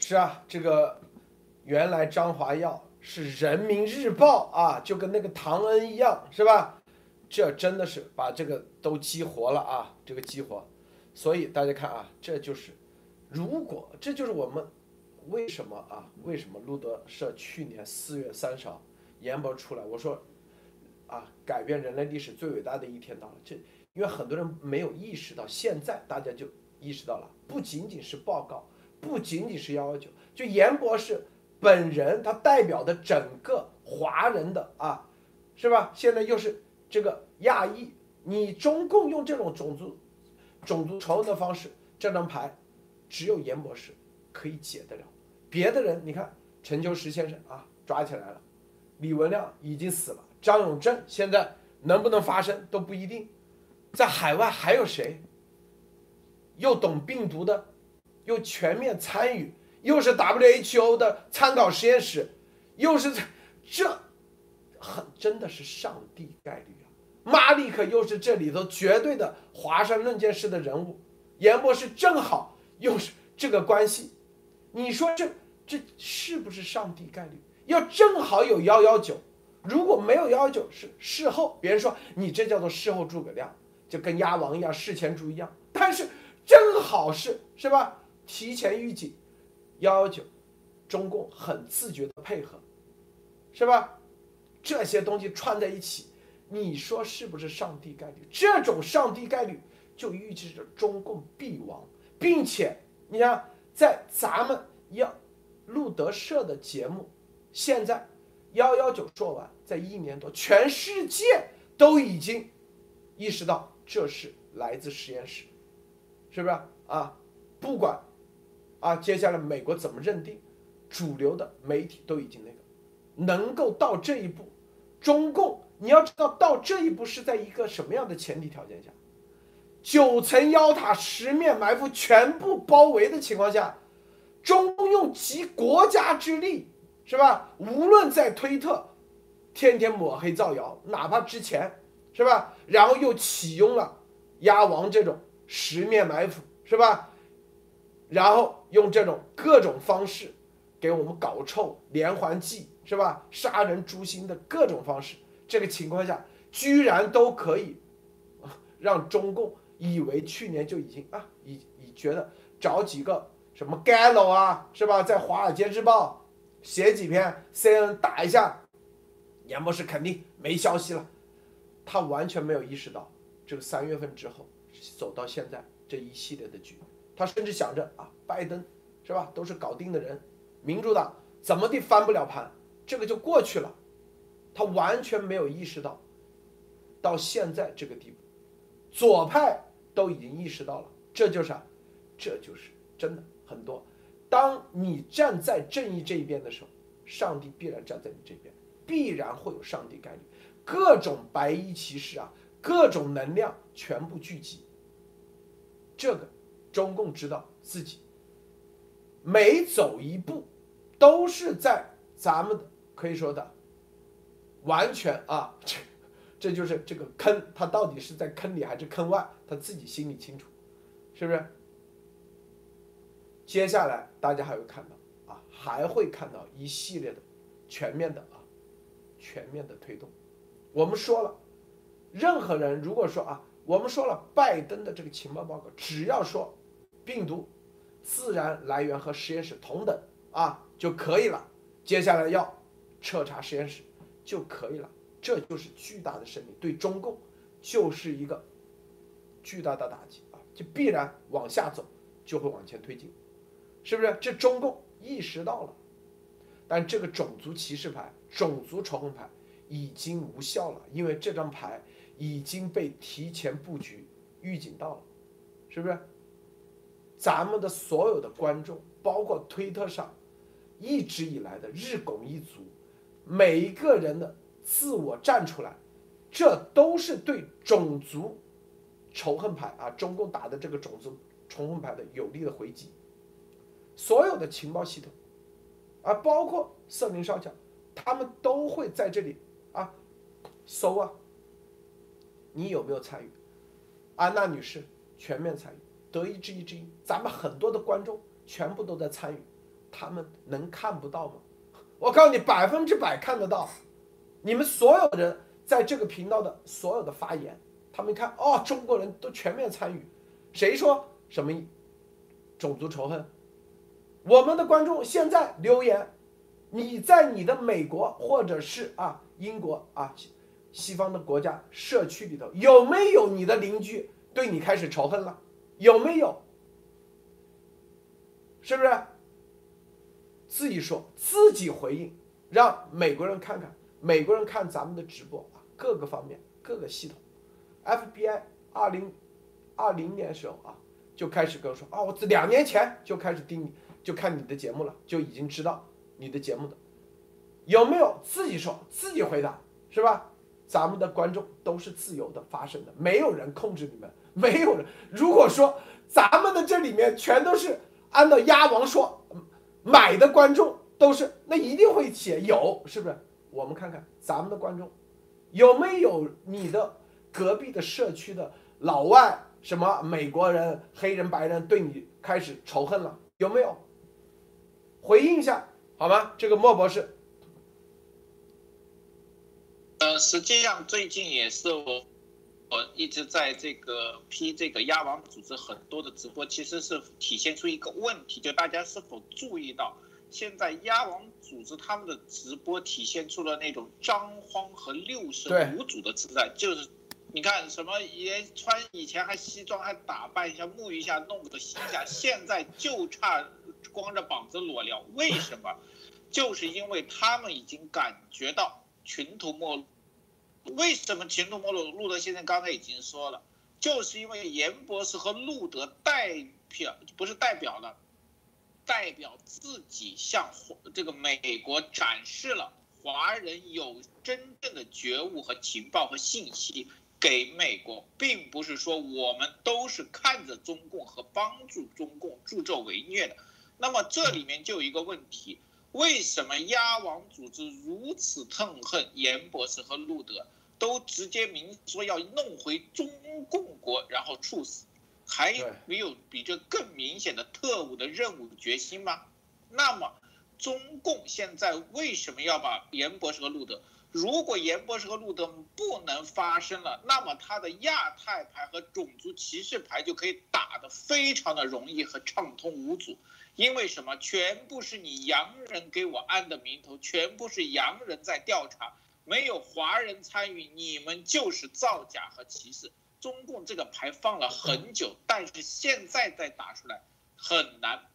是啊，这个原来张华耀是人民日报啊，就跟那个唐恩一样，是吧？这真的是把这个都激活了啊！这个激活，所以大家看啊，这就是，如果这就是我们为什么啊？为什么路德社去年四月三十号严博出来，我说啊，改变人类历史最伟大的一天到了。这因为很多人没有意识到，现在大家就意识到了，不仅仅是报告，不仅仅是幺幺九，就严博士本人他代表的整个华人的啊，是吧？现在又是这个亚裔，你中共用这种种族种族仇恨的方式，这张牌只有严博士可以解得了，别的人你看陈秋实先生啊抓起来了，李文亮已经死了，张永正现在能不能发生都不一定，在海外还有谁？又懂病毒的，又全面参与，又是 WHO 的参考实验室，又是这，很真的是上帝概率！马利克又是这里头绝对的华山论剑式的人物，严博士正好又是这个关系，你说这这是不是上帝概率？要正好有幺幺九，如果没有幺幺九是事后，别人说你这叫做事后诸葛亮，就跟鸭王一样，事前猪一样，但是。正好是是吧？提前预警，幺幺九，中共很自觉的配合，是吧？这些东西串在一起，你说是不是上帝概率？这种上帝概率就预示着中共必亡，并且你看，在咱们要路德社的节目，现在幺幺九说完，在一年多，全世界都已经意识到这是来自实验室。是不是啊？不管啊，接下来美国怎么认定，主流的媒体都已经那个，能够到这一步，中共你要知道到这一步是在一个什么样的前提条件下，九层妖塔十面埋伏全部包围的情况下，中用集国家之力，是吧？无论在推特天天抹黑造谣，哪怕之前是吧，然后又启用了鸭王这种。十面埋伏是吧？然后用这种各种方式给我们搞臭连环计是吧？杀人诛心的各种方式，这个情况下居然都可以让中共以为去年就已经啊，已已觉得找几个什么 Gallo 啊是吧，在《华尔街日报》写几篇，CNN 打一下，严博士肯定没消息了。他完全没有意识到这个三月份之后。走到现在这一系列的局，他甚至想着啊，拜登是吧，都是搞定的人，民主党怎么地翻不了盘，这个就过去了。他完全没有意识到，到现在这个地步，左派都已经意识到了，这就是，这就是真的很多。当你站在正义这一边的时候，上帝必然站在你这边，必然会有上帝概率，各种白衣骑士啊，各种能量全部聚集。这个，中共知道自己每走一步，都是在咱们可以说的完全啊，这 这就是这个坑，他到底是在坑里还是坑外，他自己心里清楚，是不是？接下来大家还会看到啊，还会看到一系列的全面的啊，全面的推动。我们说了，任何人如果说啊。我们说了，拜登的这个情报报告，只要说病毒自然来源和实验室同等啊就可以了。接下来要彻查实验室就可以了，这就是巨大的胜利，对中共就是一个巨大的打击啊！就必然往下走，就会往前推进，是不是？这中共意识到了，但这个种族歧视牌、种族仇恨牌已经无效了，因为这张牌。已经被提前布局、预警到了，是不是？咱们的所有的观众，包括推特上一直以来的日拱一卒，每一个人的自我站出来，这都是对种族仇恨牌啊，中共打的这个种族仇恨牌的有力的回击。所有的情报系统，啊，包括瑟林少将，他们都会在这里啊搜啊。你有没有参与？安娜女士全面参与，德意志一之一，咱们很多的观众全部都在参与，他们能看不到吗？我告诉你，百分之百看得到。你们所有人在这个频道的所有的发言，他们一看哦，中国人都全面参与，谁说什么种族仇恨？我们的观众现在留言，你在你的美国或者是啊英国啊。西方的国家社区里头有没有你的邻居对你开始仇恨了？有没有？是不是？自己说，自己回应，让美国人看看，美国人看咱们的直播啊，各个方面，各个系统，FBI 二零二零年时候啊，就开始跟我说啊，我两年前就开始盯你，就看你的节目了，就已经知道你的节目的有没有自己说自己回答，是吧？咱们的观众都是自由的发声的，没有人控制你们，没有人。如果说咱们的这里面全都是按照鸭王说买的观众都是，那一定会写有，是不是？我们看看咱们的观众有没有你的隔壁的社区的老外，什么美国人、黑人、白人对你开始仇恨了，有没有？回应一下好吗？这个莫博士。呃，实际上最近也是我，我一直在这个批这个鸭王组织很多的直播，其实是体现出一个问题，就大家是否注意到，现在鸭王组织他们的直播体现出了那种张荒和六神无主的自在，就是你看什么也穿以前还西装还打扮一下沐浴一下弄个新下，现在就差光着膀子裸聊，为什么？就是因为他们已经感觉到。群途末路，为什么群途莫路？路德先生刚才已经说了，就是因为严博士和路德代表不是代表了，代表自己向这个美国展示了华人有真正的觉悟和情报和信息给美国，并不是说我们都是看着中共和帮助中共助纣为虐的。那么这里面就有一个问题。为什么鸭王组织如此痛恨严博士和路德，都直接明说要弄回中共国，然后处死？还有没有比这更明显的特务的任务决心吗？那么，中共现在为什么要把严博士和路德？如果严博士和路德不能发生了，那么他的亚太牌和种族歧视牌就可以打得非常的容易和畅通无阻。因为什么？全部是你洋人给我安的名头，全部是洋人在调查，没有华人参与，你们就是造假和歧视。中共这个牌放了很久，但是现在再打出来很难。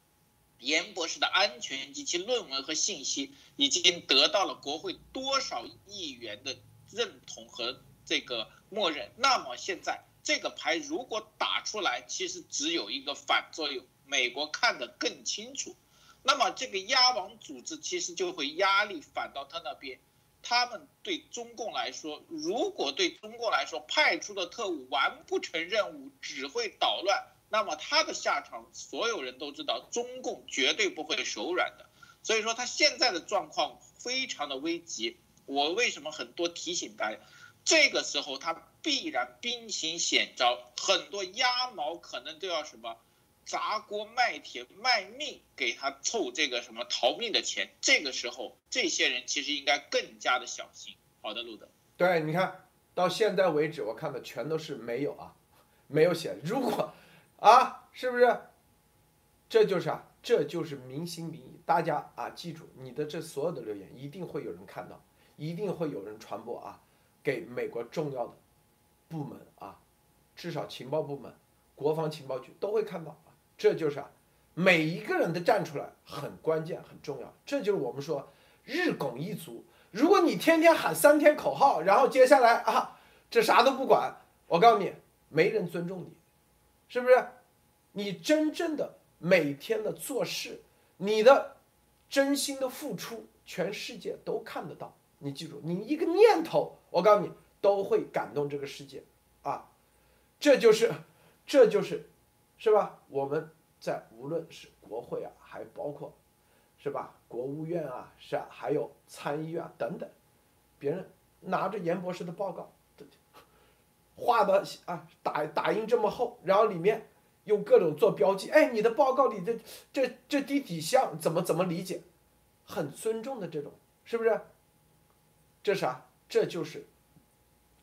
严博士的安全及其论文和信息已经得到了国会多少议员的认同和这个默认，那么现在这个牌如果打出来，其实只有一个反作用。美国看得更清楚，那么这个鸭王组织其实就会压力反到他那边。他们对中共来说，如果对中共来说派出的特务完不成任务，只会捣乱，那么他的下场所有人都知道，中共绝对不会手软的。所以说他现在的状况非常的危急。我为什么很多提醒大家，这个时候他必然兵行险招，很多鸭毛可能都要什么。砸锅卖铁卖命给他凑这个什么逃命的钱，这个时候这些人其实应该更加的小心。好的，路德。对，你看到现在为止，我看的全都是没有啊，没有写。如果啊，是不是？这就是啊，这就是民心民意。大家啊，记住你的这所有的留言，一定会有人看到，一定会有人传播啊，给美国重要的部门啊，至少情报部门、国防情报局都会看到。这就是啊，每一个人的站出来很关键很重要。这就是我们说日拱一卒。如果你天天喊三天口号，然后接下来啊，这啥都不管，我告诉你，没人尊重你，是不是？你真正的每天的做事，你的真心的付出，全世界都看得到。你记住，你一个念头，我告诉你，都会感动这个世界啊。这就是，这就是。是吧？我们在无论是国会啊，还包括，是吧？国务院啊，是啊，还有参议院等等，别人拿着严博士的报告，画的啊，打打印这么厚，然后里面用各种做标记。哎，你的报告里的这这第几项怎么怎么理解？很尊重的这种，是不是？这啥？这就是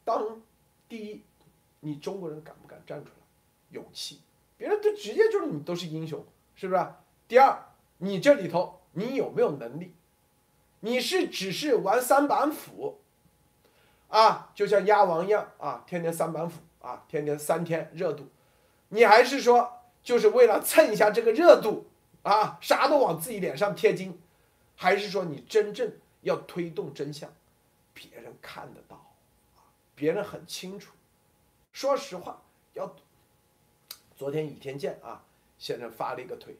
当第一，你中国人敢不敢站出来？勇气。别人都直接就是你都是英雄，是不是？第二，你这里头你有没有能力？你是只是玩三板斧，啊，就像鸭王一样啊，天天三板斧啊，天天三天热度，你还是说就是为了蹭一下这个热度啊，啥都往自己脸上贴金，还是说你真正要推动真相？别人看得到，啊，别人很清楚。说实话，要昨天倚天剑啊先生发了一个推，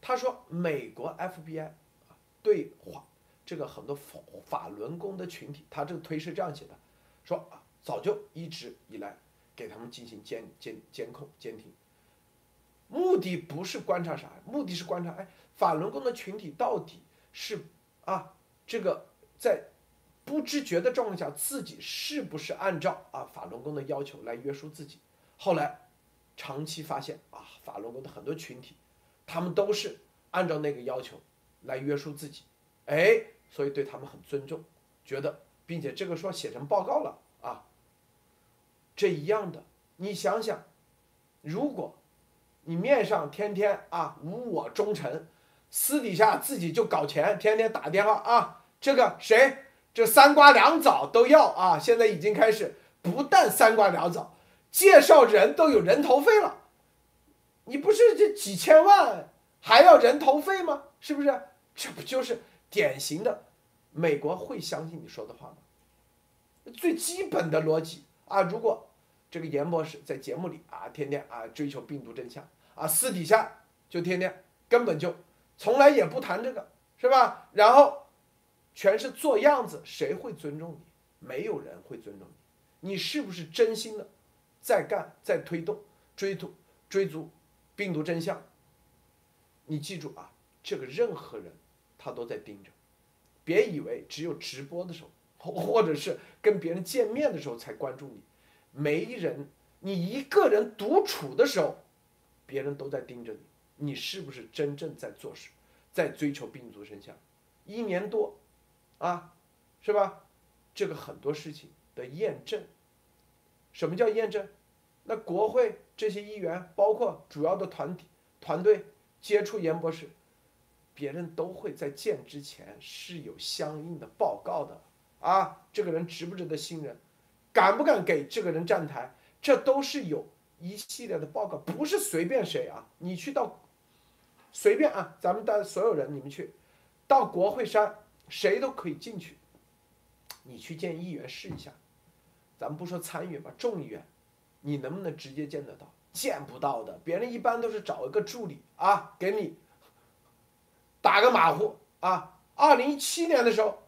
他说美国 FBI 啊对华这个很多法法轮功的群体，他这个推是这样写的，说啊早就一直以来给他们进行监监监控监听，目的不是观察啥，目的是观察哎法轮功的群体到底是啊这个在。不知觉的状况下，自己是不是按照啊法轮功的要求来约束自己？后来长期发现啊，法轮功的很多群体，他们都是按照那个要求来约束自己，哎，所以对他们很尊重，觉得，并且这个说写成报告了啊，这一样的，你想想，如果你面上天天啊无我忠诚，私底下自己就搞钱，天天打电话啊，这个谁？这三瓜两枣都要啊！现在已经开始，不但三瓜两枣，介绍人都有人头费了。你不是这几千万还要人头费吗？是不是？这不就是典型的美国会相信你说的话吗？最基本的逻辑啊！如果这个严博士在节目里啊，天天啊追求病毒真相啊，私底下就天天根本就从来也不谈这个，是吧？然后。全是做样子，谁会尊重你？没有人会尊重你。你是不是真心的在干，在推动、追逐、追逐病毒真相？你记住啊，这个任何人他都在盯着。别以为只有直播的时候，或者是跟别人见面的时候才关注你。没人，你一个人独处的时候，别人都在盯着你。你是不是真正在做事，在追求病毒真相？一年多。啊，是吧？这个很多事情的验证。什么叫验证？那国会这些议员，包括主要的团体团队接触严博士，别人都会在见之前是有相应的报告的。啊，这个人值不值得信任？敢不敢给这个人站台？这都是有一系列的报告，不是随便谁啊。你去到随便啊，咱们的所有人，你们去到国会山。谁都可以进去，你去见议员试一下，咱们不说参议吧，众议员，你能不能直接见得到？见不到的，别人一般都是找一个助理啊，给你打个马虎啊。二零一七年的时候，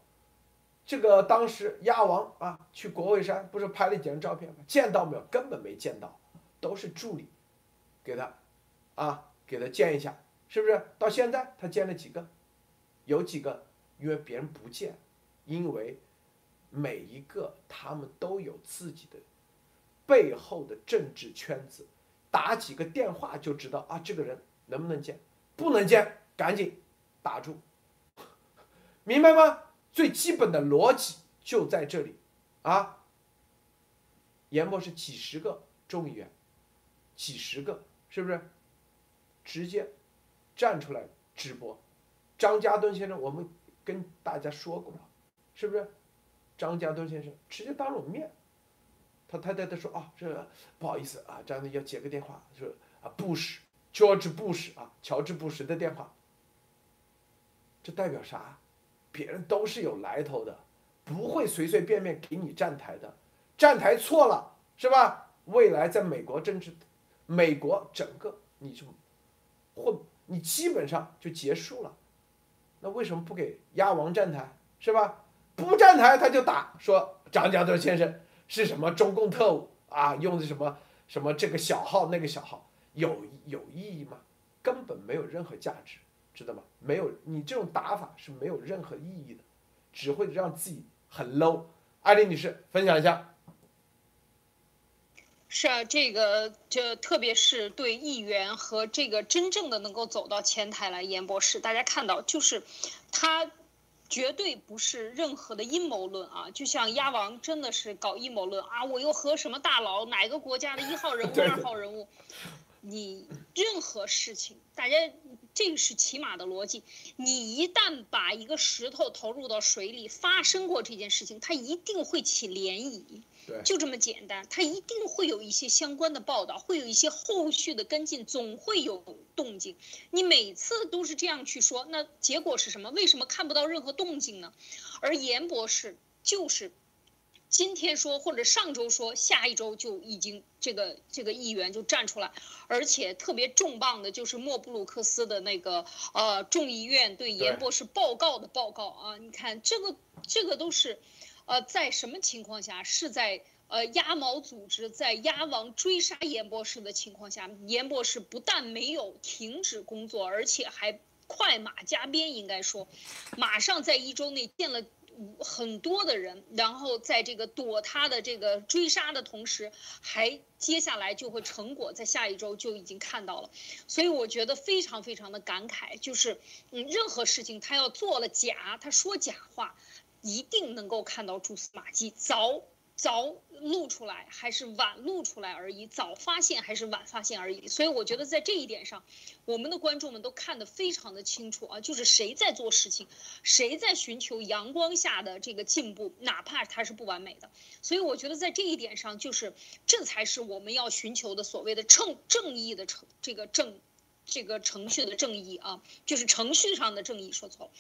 这个当时鸭王啊去国会山，不是拍了几张照片吗？见到没有？根本没见到，都是助理给他啊，给他见一下，是不是？到现在他见了几个？有几个？因为别人不见，因为每一个他们都有自己的背后的政治圈子，打几个电话就知道啊，这个人能不能见，不能见，赶紧打住，明白吗？最基本的逻辑就在这里啊。严博是几十个众议员，几十个是不是？直接站出来直播，张家墩先生，我们。跟大家说过了，是不是？张家墩先生直接当着我面，他太太他说啊，这不好意思啊，张的要接个电话，说啊，布什，乔治布什啊，乔治布什的电话。这代表啥？别人都是有来头的，不会随随便便给你站台的，站台错了是吧？未来在美国政治，美国整个你就混，你基本上就结束了。那为什么不给鸭王站台是吧？不站台他就打，说张家墩先生是什么中共特务啊？用的什么什么这个小号那个小号有有意义吗？根本没有任何价值，知道吗？没有，你这种打法是没有任何意义的，只会让自己很 low。艾丽女士分享一下。是啊，这个就特别是对议员和这个真正的能够走到前台来，严博士，大家看到就是他绝对不是任何的阴谋论啊，就像鸭王真的是搞阴谋论啊，我又和什么大佬，哪个国家的一号人物、二号人物，你任何事情，大家这个是起码的逻辑，你一旦把一个石头投入到水里，发生过这件事情，它一定会起涟漪。就这么简单。它一定会有一些相关的报道，会有一些后续的跟进，总会有动静。你每次都是这样去说，那结果是什么？为什么看不到任何动静呢？而严博士就是。今天说或者上周说，下一周就已经这个这个议员就站出来，而且特别重磅的就是莫布鲁克斯的那个呃众议院对严博士报告的报告啊，你看这个这个都是，呃在什么情况下？是在呃鸭毛组织在鸭王追杀严博士的情况下，严博士不但没有停止工作，而且还快马加鞭，应该说，马上在一周内见了。很多的人，然后在这个躲他的这个追杀的同时，还接下来就会成果在下一周就已经看到了，所以我觉得非常非常的感慨，就是嗯，任何事情他要做了假，他说假话，一定能够看到蛛丝马迹，早。早露出来还是晚露出来而已，早发现还是晚发现而已。所以我觉得在这一点上，我们的观众们都看得非常的清楚啊，就是谁在做事情，谁在寻求阳光下的这个进步，哪怕它是不完美的。所以我觉得在这一点上，就是这才是我们要寻求的所谓的正正义的程这个正这个程序的正义啊，就是程序上的正义，说错了。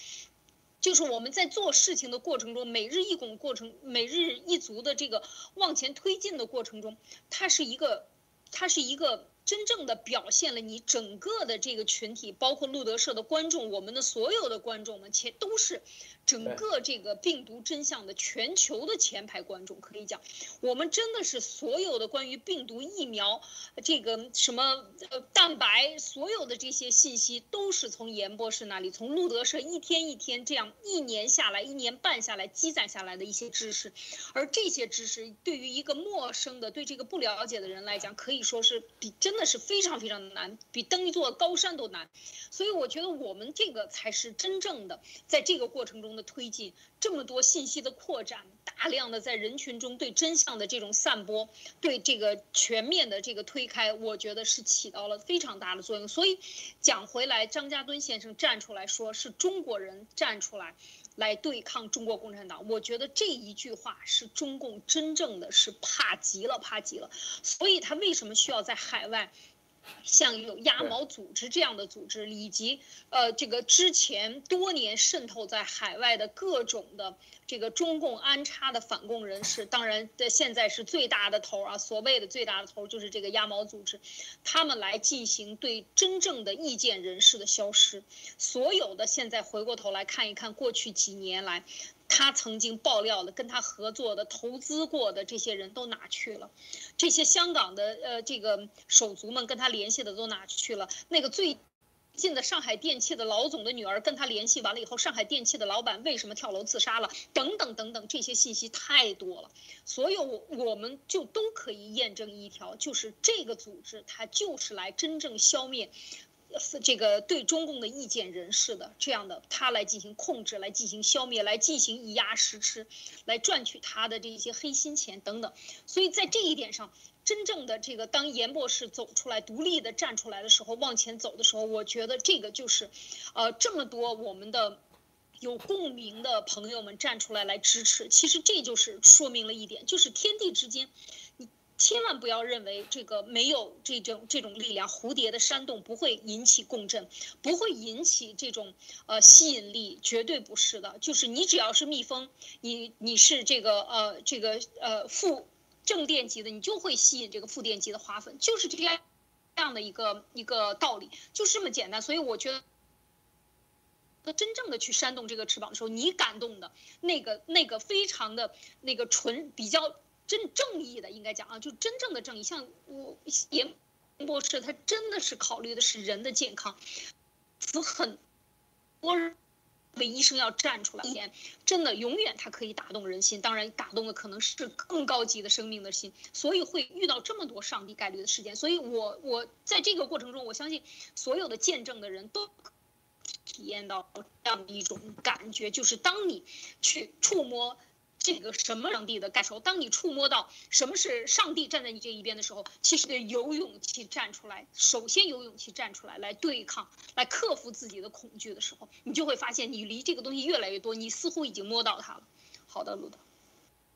就是我们在做事情的过程中，每日一拱过程，每日一足的这个往前推进的过程中，它是一个，它是一个。真正的表现了你整个的这个群体，包括路德社的观众，我们的所有的观众们，且都是整个这个病毒真相的全球的前排观众。可以讲，我们真的是所有的关于病毒疫苗，这个什么呃蛋白，所有的这些信息都是从严博士那里，从路德社一天一天这样一年下来，一年半下来积攒下来的一些知识。而这些知识对于一个陌生的、对这个不了解的人来讲，可以说是比真。真的是非常非常的难，比登一座高山都难，所以我觉得我们这个才是真正的在这个过程中的推进，这么多信息的扩展，大量的在人群中对真相的这种散播，对这个全面的这个推开，我觉得是起到了非常大的作用。所以讲回来，张家敦先生站出来说是中国人站出来。来对抗中国共产党，我觉得这一句话是中共真正的是怕极了，怕极了。所以他为什么需要在海外？像有鸭毛组织这样的组织，以及呃这个之前多年渗透在海外的各种的这个中共安插的反共人士，当然的现在是最大的头啊，所谓的最大的头就是这个鸭毛组织，他们来进行对真正的意见人士的消失，所有的现在回过头来看一看过去几年来。他曾经爆料的、跟他合作的、投资过的这些人都哪去了？这些香港的呃这个手足们跟他联系的都哪去了？那个最近的上海电器的老总的女儿跟他联系完了以后，上海电器的老板为什么跳楼自杀了？等等等等，这些信息太多了，所有我我们就都可以验证一条，就是这个组织它就是来真正消灭。这个对中共的意见人士的这样的他来进行控制，来进行消灭，来进行以压实吃，来赚取他的这些黑心钱等等。所以在这一点上，真正的这个当严博士走出来，独立的站出来的时候，往前走的时候，我觉得这个就是，呃，这么多我们的有共鸣的朋友们站出来来支持，其实这就是说明了一点，就是天地之间。千万不要认为这个没有这种这种力量，蝴蝶的煽动不会引起共振，不会引起这种呃吸引力，绝对不是的。就是你只要是蜜蜂，你你是这个呃这个呃负正电极的，你就会吸引这个负电极的花粉，就是这样这样的一个一个道理，就是这么简单。所以我觉得，那真正的去煽动这个翅膀的时候，你感动的那个那个非常的那个纯比较。真正义的应该讲啊，就真正的正义，像我严博士，他真的是考虑的是人的健康，死很多为医生要站出来，真的永远他可以打动人心，当然打动的可能是更高级的生命的心，所以会遇到这么多上帝概率的事件，所以我我在这个过程中，我相信所有的见证的人都体验到这样的一种感觉，就是当你去触摸。这个什么上帝的感受？当你触摸到什么是上帝站在你这一边的时候，其实得有勇气站出来。首先有勇气站出来，来对抗，来克服自己的恐惧的时候，你就会发现你离这个东西越来越多，你似乎已经摸到它了。好的，路德。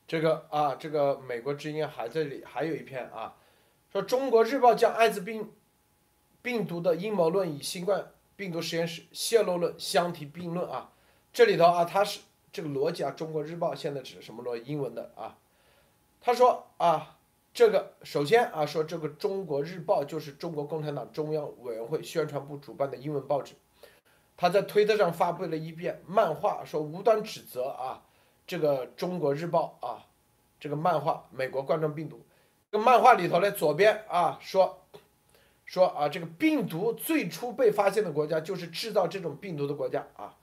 这个啊，这个美国之音还这里还有一篇啊，说中国日报将艾滋病病毒的阴谋论与新冠病毒实验室泄露论相提并论啊。这里头啊，它是这个逻辑啊，中国日报现在指什么逻英文的啊？他说啊，这个首先啊，说这个中国日报就是中国共产党中央委员会宣传部主办的英文报纸。他在推特上发布了一遍漫画，说无端指责啊，这个中国日报啊，这个漫画美国冠状病毒。这个漫画里头呢，左边啊说说啊，这个病毒最初被发现的国家就是制造这种病毒的国家啊。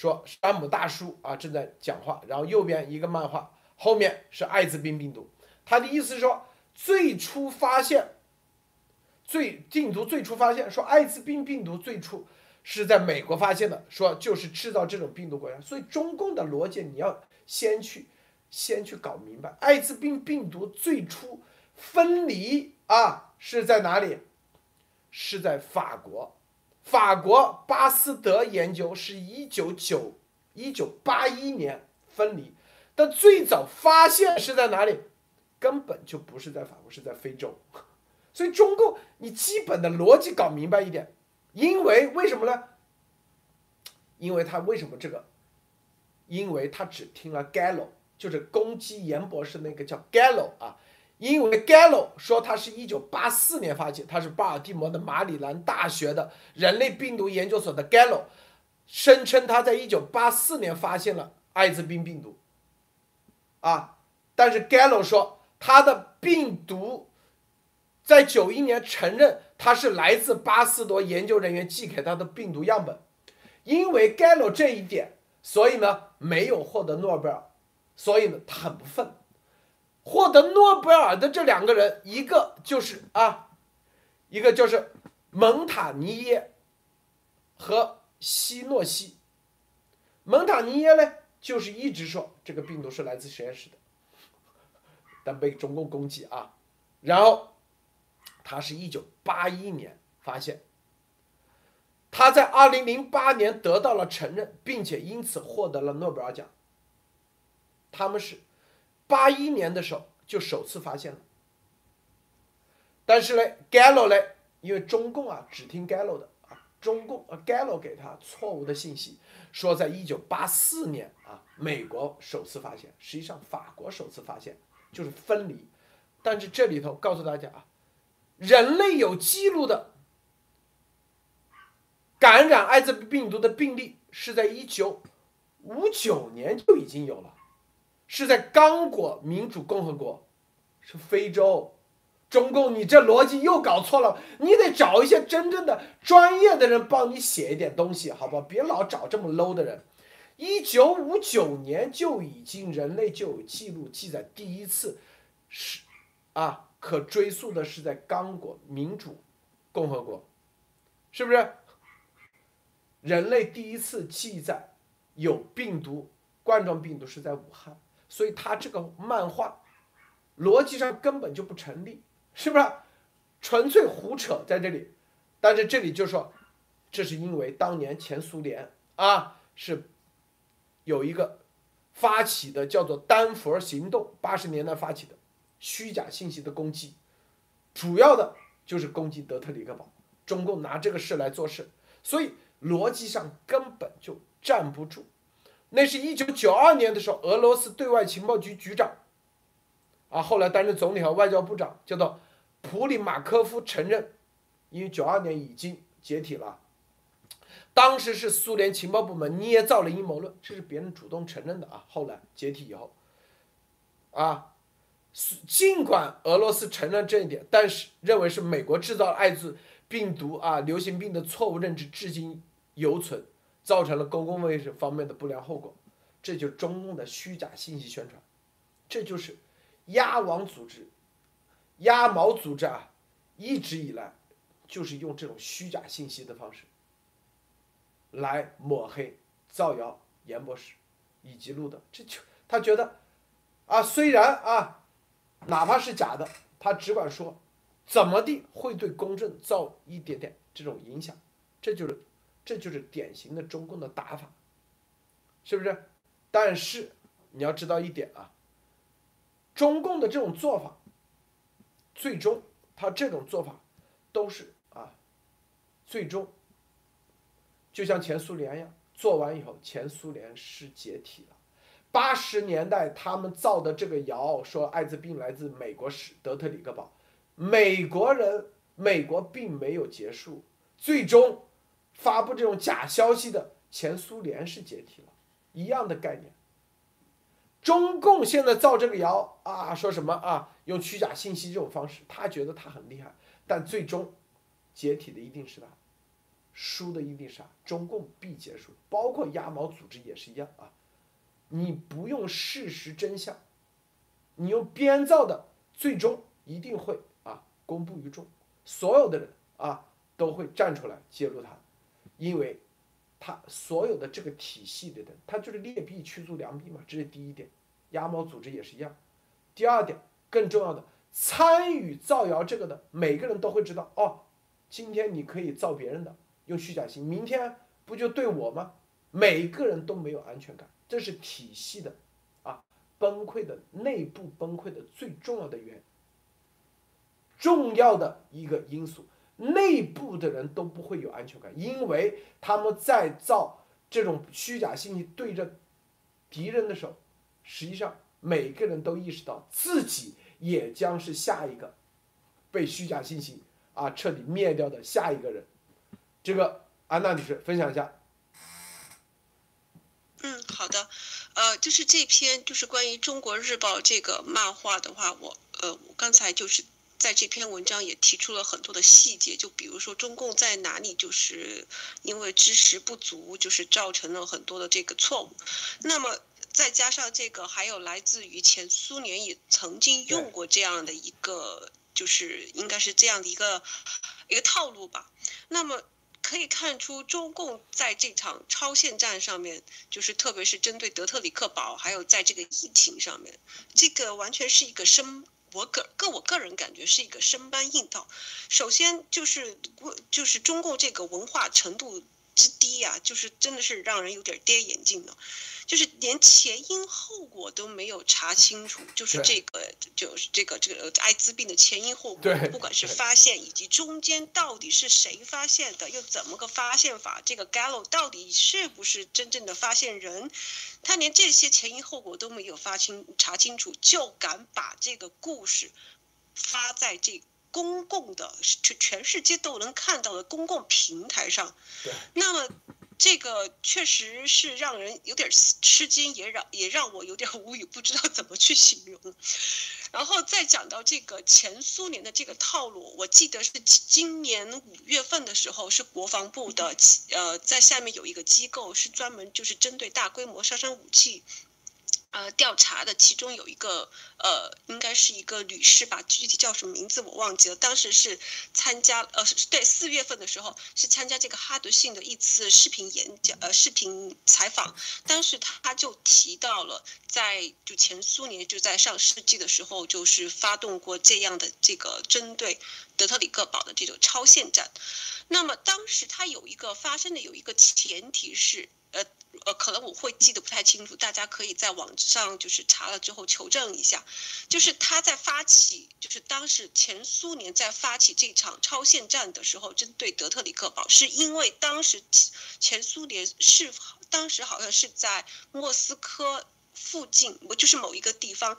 说山姆大叔啊正在讲话，然后右边一个漫画，后面是艾滋病病毒。他的意思是说，最初发现，最病毒最初发现，说艾滋病病毒最初。是在美国发现的，说就是制造这种病毒国家，所以中共的逻辑你要先去先去搞明白，艾滋病病毒最初分离啊是在哪里？是在法国，法国巴斯德研究是一九九一九八一年分离，但最早发现是在哪里？根本就不是在法国，是在非洲，所以中共你基本的逻辑搞明白一点。因为为什么呢？因为他为什么这个？因为他只听了 Gallo，就是攻击严博士那个叫 Gallo 啊。因为 Gallo 说他是一九八四年发现，他是巴尔的摩的马里兰大学的人类病毒研究所的 Gallo，声称他在一九八四年发现了艾滋病病毒。啊，但是 Gallo 说他的病毒在九一年承认。他是来自巴斯多研究人员寄给他的病毒样本，因为 Gallo 这一点，所以呢没有获得诺贝尔，所以呢他很不忿。获得诺贝尔的这两个人，一个就是啊，一个就是蒙塔尼耶和西诺西。蒙塔尼耶呢，就是一直说这个病毒是来自实验室的，但被中共攻击啊，然后。他是一九八一年发现，他在二零零八年得到了承认，并且因此获得了诺贝尔奖。他们是八一年的时候就首次发现了，但是呢，Gallo 呢，因为中共啊只听 Gallo 的啊，中共啊 Gallo 给他错误的信息，说在一九八四年啊美国首次发现，实际上法国首次发现就是分离，但是这里头告诉大家啊。人类有记录的感染艾滋病毒的病例是在一九五九年就已经有了，是在刚果民主共和国，是非洲。中共，你这逻辑又搞错了，你得找一些真正的专业的人帮你写一点东西，好不好？别老找这么 low 的人。一九五九年就已经人类就有记录记载，第一次是啊。可追溯的是在刚果民主共和国，是不是？人类第一次记载有病毒冠状病毒是在武汉，所以他这个漫画逻辑上根本就不成立，是不是？纯粹胡扯在这里。但是这里就说，这是因为当年前苏联啊是有一个发起的叫做丹佛行动，八十年代发起的。虚假信息的攻击，主要的就是攻击德特里克堡。中共拿这个事来做事，所以逻辑上根本就站不住。那是一九九二年的时候，俄罗斯对外情报局局长，啊，后来担任总理和外交部长，叫做普里马科夫承认，因为九二年已经解体了，当时是苏联情报部门捏造了阴谋论，这是别人主动承认的啊。后来解体以后，啊。尽管俄罗斯承认这一点，但是认为是美国制造艾滋病毒啊流行病的错误认知至今犹存，造成了公共卫生方面的不良后果。这就是中共的虚假信息宣传，这就是鸭王组织、鸭毛组织啊，一直以来就是用这种虚假信息的方式来抹黑、造谣严博士以及路德。这就他觉得啊，虽然啊。哪怕是假的，他只管说，怎么地会对公正造一点点这种影响，这就是，这就是典型的中共的打法，是不是？但是你要知道一点啊，中共的这种做法，最终他这种做法都是啊，最终就像前苏联一样，做完以后前苏联是解体了。八十年代他们造的这个谣说艾滋病来自美国史德特里克堡，美国人美国并没有结束，最终发布这种假消息的前苏联是解体了，一样的概念。中共现在造这个谣啊，说什么啊？用虚假信息这种方式，他觉得他很厉害，但最终解体的一定是他，输的一定是他？中共必结束，包括鸭毛组织也是一样啊。你不用事实真相，你用编造的，最终一定会啊公布于众，所有的人啊都会站出来揭露他，因为。他所有的这个体系的人，他就是劣币驱逐良币嘛，这是第一点。鸭毛组织也是一样。第二点，更重要的，参与造谣这个的每个人都会知道哦，今天你可以造别人的，用虚假信，明天不就对我吗？每个人都没有安全感，这是体系的啊崩溃的内部崩溃的最重要的原重要的一个因素。内部的人都不会有安全感，因为他们在造这种虚假信息对着敌人的时候，实际上每个人都意识到自己也将是下一个被虚假信息啊彻底灭掉的下一个人。这个安娜女士分享一下。嗯，好的，呃，就是这篇就是关于中国日报这个漫画的话，我呃，我刚才就是。在这篇文章也提出了很多的细节，就比如说中共在哪里就是因为知识不足，就是造成了很多的这个错误。那么再加上这个，还有来自于前苏联也曾经用过这样的一个，就是应该是这样的一个一个套路吧。那么可以看出，中共在这场超限战上面，就是特别是针对德特里克堡，还有在这个疫情上面，这个完全是一个生。我个个我个人感觉是一个生搬硬套，首先就是就是中共这个文化程度之低呀，就是真的是让人有点跌眼镜的。就是连前因后果都没有查清楚，就是这个，就是这个这个艾滋病的前因后果，不管是发现以及中间到底是谁发现的，又怎么个发现法？这个 Gallo 到底是不是真正的发现人？他连这些前因后果都没有发清查清楚，就敢把这个故事发在这公共的全全世界都能看到的公共平台上。那么。这个确实是让人有点吃惊，也让也让我有点无语，不知道怎么去形容。然后再讲到这个前苏联的这个套路，我记得是今年五月份的时候，是国防部的呃，在下面有一个机构是专门就是针对大规模杀伤武器。呃，调查的其中有一个呃，应该是一个女士吧，具体叫什么名字我忘记了。当时是参加呃，对，四月份的时候是参加这个哈德逊的一次视频演讲呃，视频采访。当时他就提到了，在就前苏联就在上世纪的时候，就是发动过这样的这个针对德特里克堡的这种超限战。那么当时他有一个发生的有一个前提是呃。呃，可能我会记得不太清楚，大家可以在网上就是查了之后求证一下。就是他在发起，就是当时前苏联在发起这场超限战的时候，针对德特里克堡，是因为当时前苏联是当时好像是在莫斯科附近，我就是某一个地方，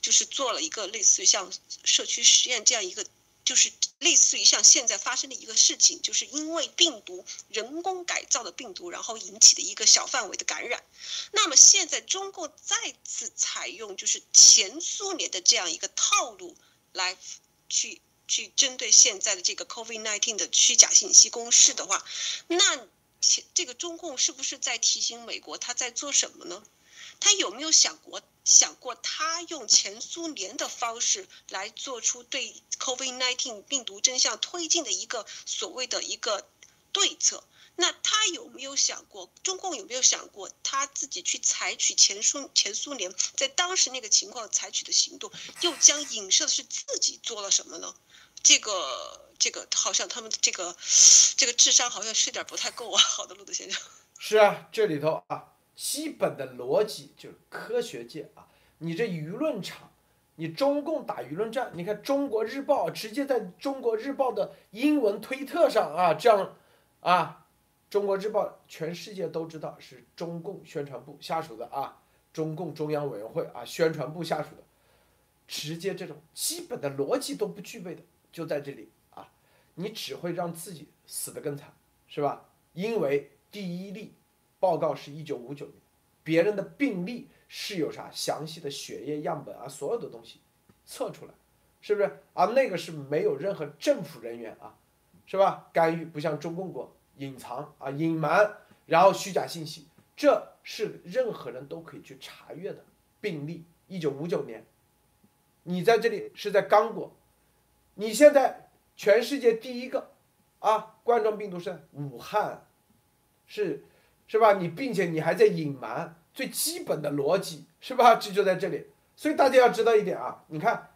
就是做了一个类似于像社区实验这样一个。就是类似于像现在发生的一个事情，就是因为病毒人工改造的病毒，然后引起的一个小范围的感染。那么现在中共再次采用就是前苏联的这样一个套路来去去针对现在的这个 COVID-19 的虚假信息攻势的话，那前这个中共是不是在提醒美国他在做什么呢？他有没有想过想过，他用前苏联的方式来做出对 COVID-19 病毒真相推进的一个所谓的一个对策？那他有没有想过，中共有没有想过，他自己去采取前苏前苏联在当时那个情况采取的行动，又将影射的是自己做了什么呢？这个这个好像他们这个这个智商好像是有点不太够啊。好的，路德先生。是啊，这里头啊。基本的逻辑就是科学界啊，你这舆论场，你中共打舆论战，你看《中国日报》直接在中国日报的英文推特上啊，这样啊，《中国日报》全世界都知道是中共宣传部下属的啊，中共中央委员会啊宣传部下属的，直接这种基本的逻辑都不具备的，就在这里啊，你只会让自己死得更惨，是吧？因为第一例报告是一九五九年，别人的病例。是有啥详细的血液样本啊，所有的东西测出来，是不是啊？那个是没有任何政府人员啊，是吧？干预不像中共国隐藏啊、隐瞒，然后虚假信息，这是任何人都可以去查阅的病例。一九五九年，你在这里是在刚果，你现在全世界第一个啊冠状病毒是武汉，是是吧？你并且你还在隐瞒。最基本的逻辑是吧？这就在这里，所以大家要知道一点啊，你看，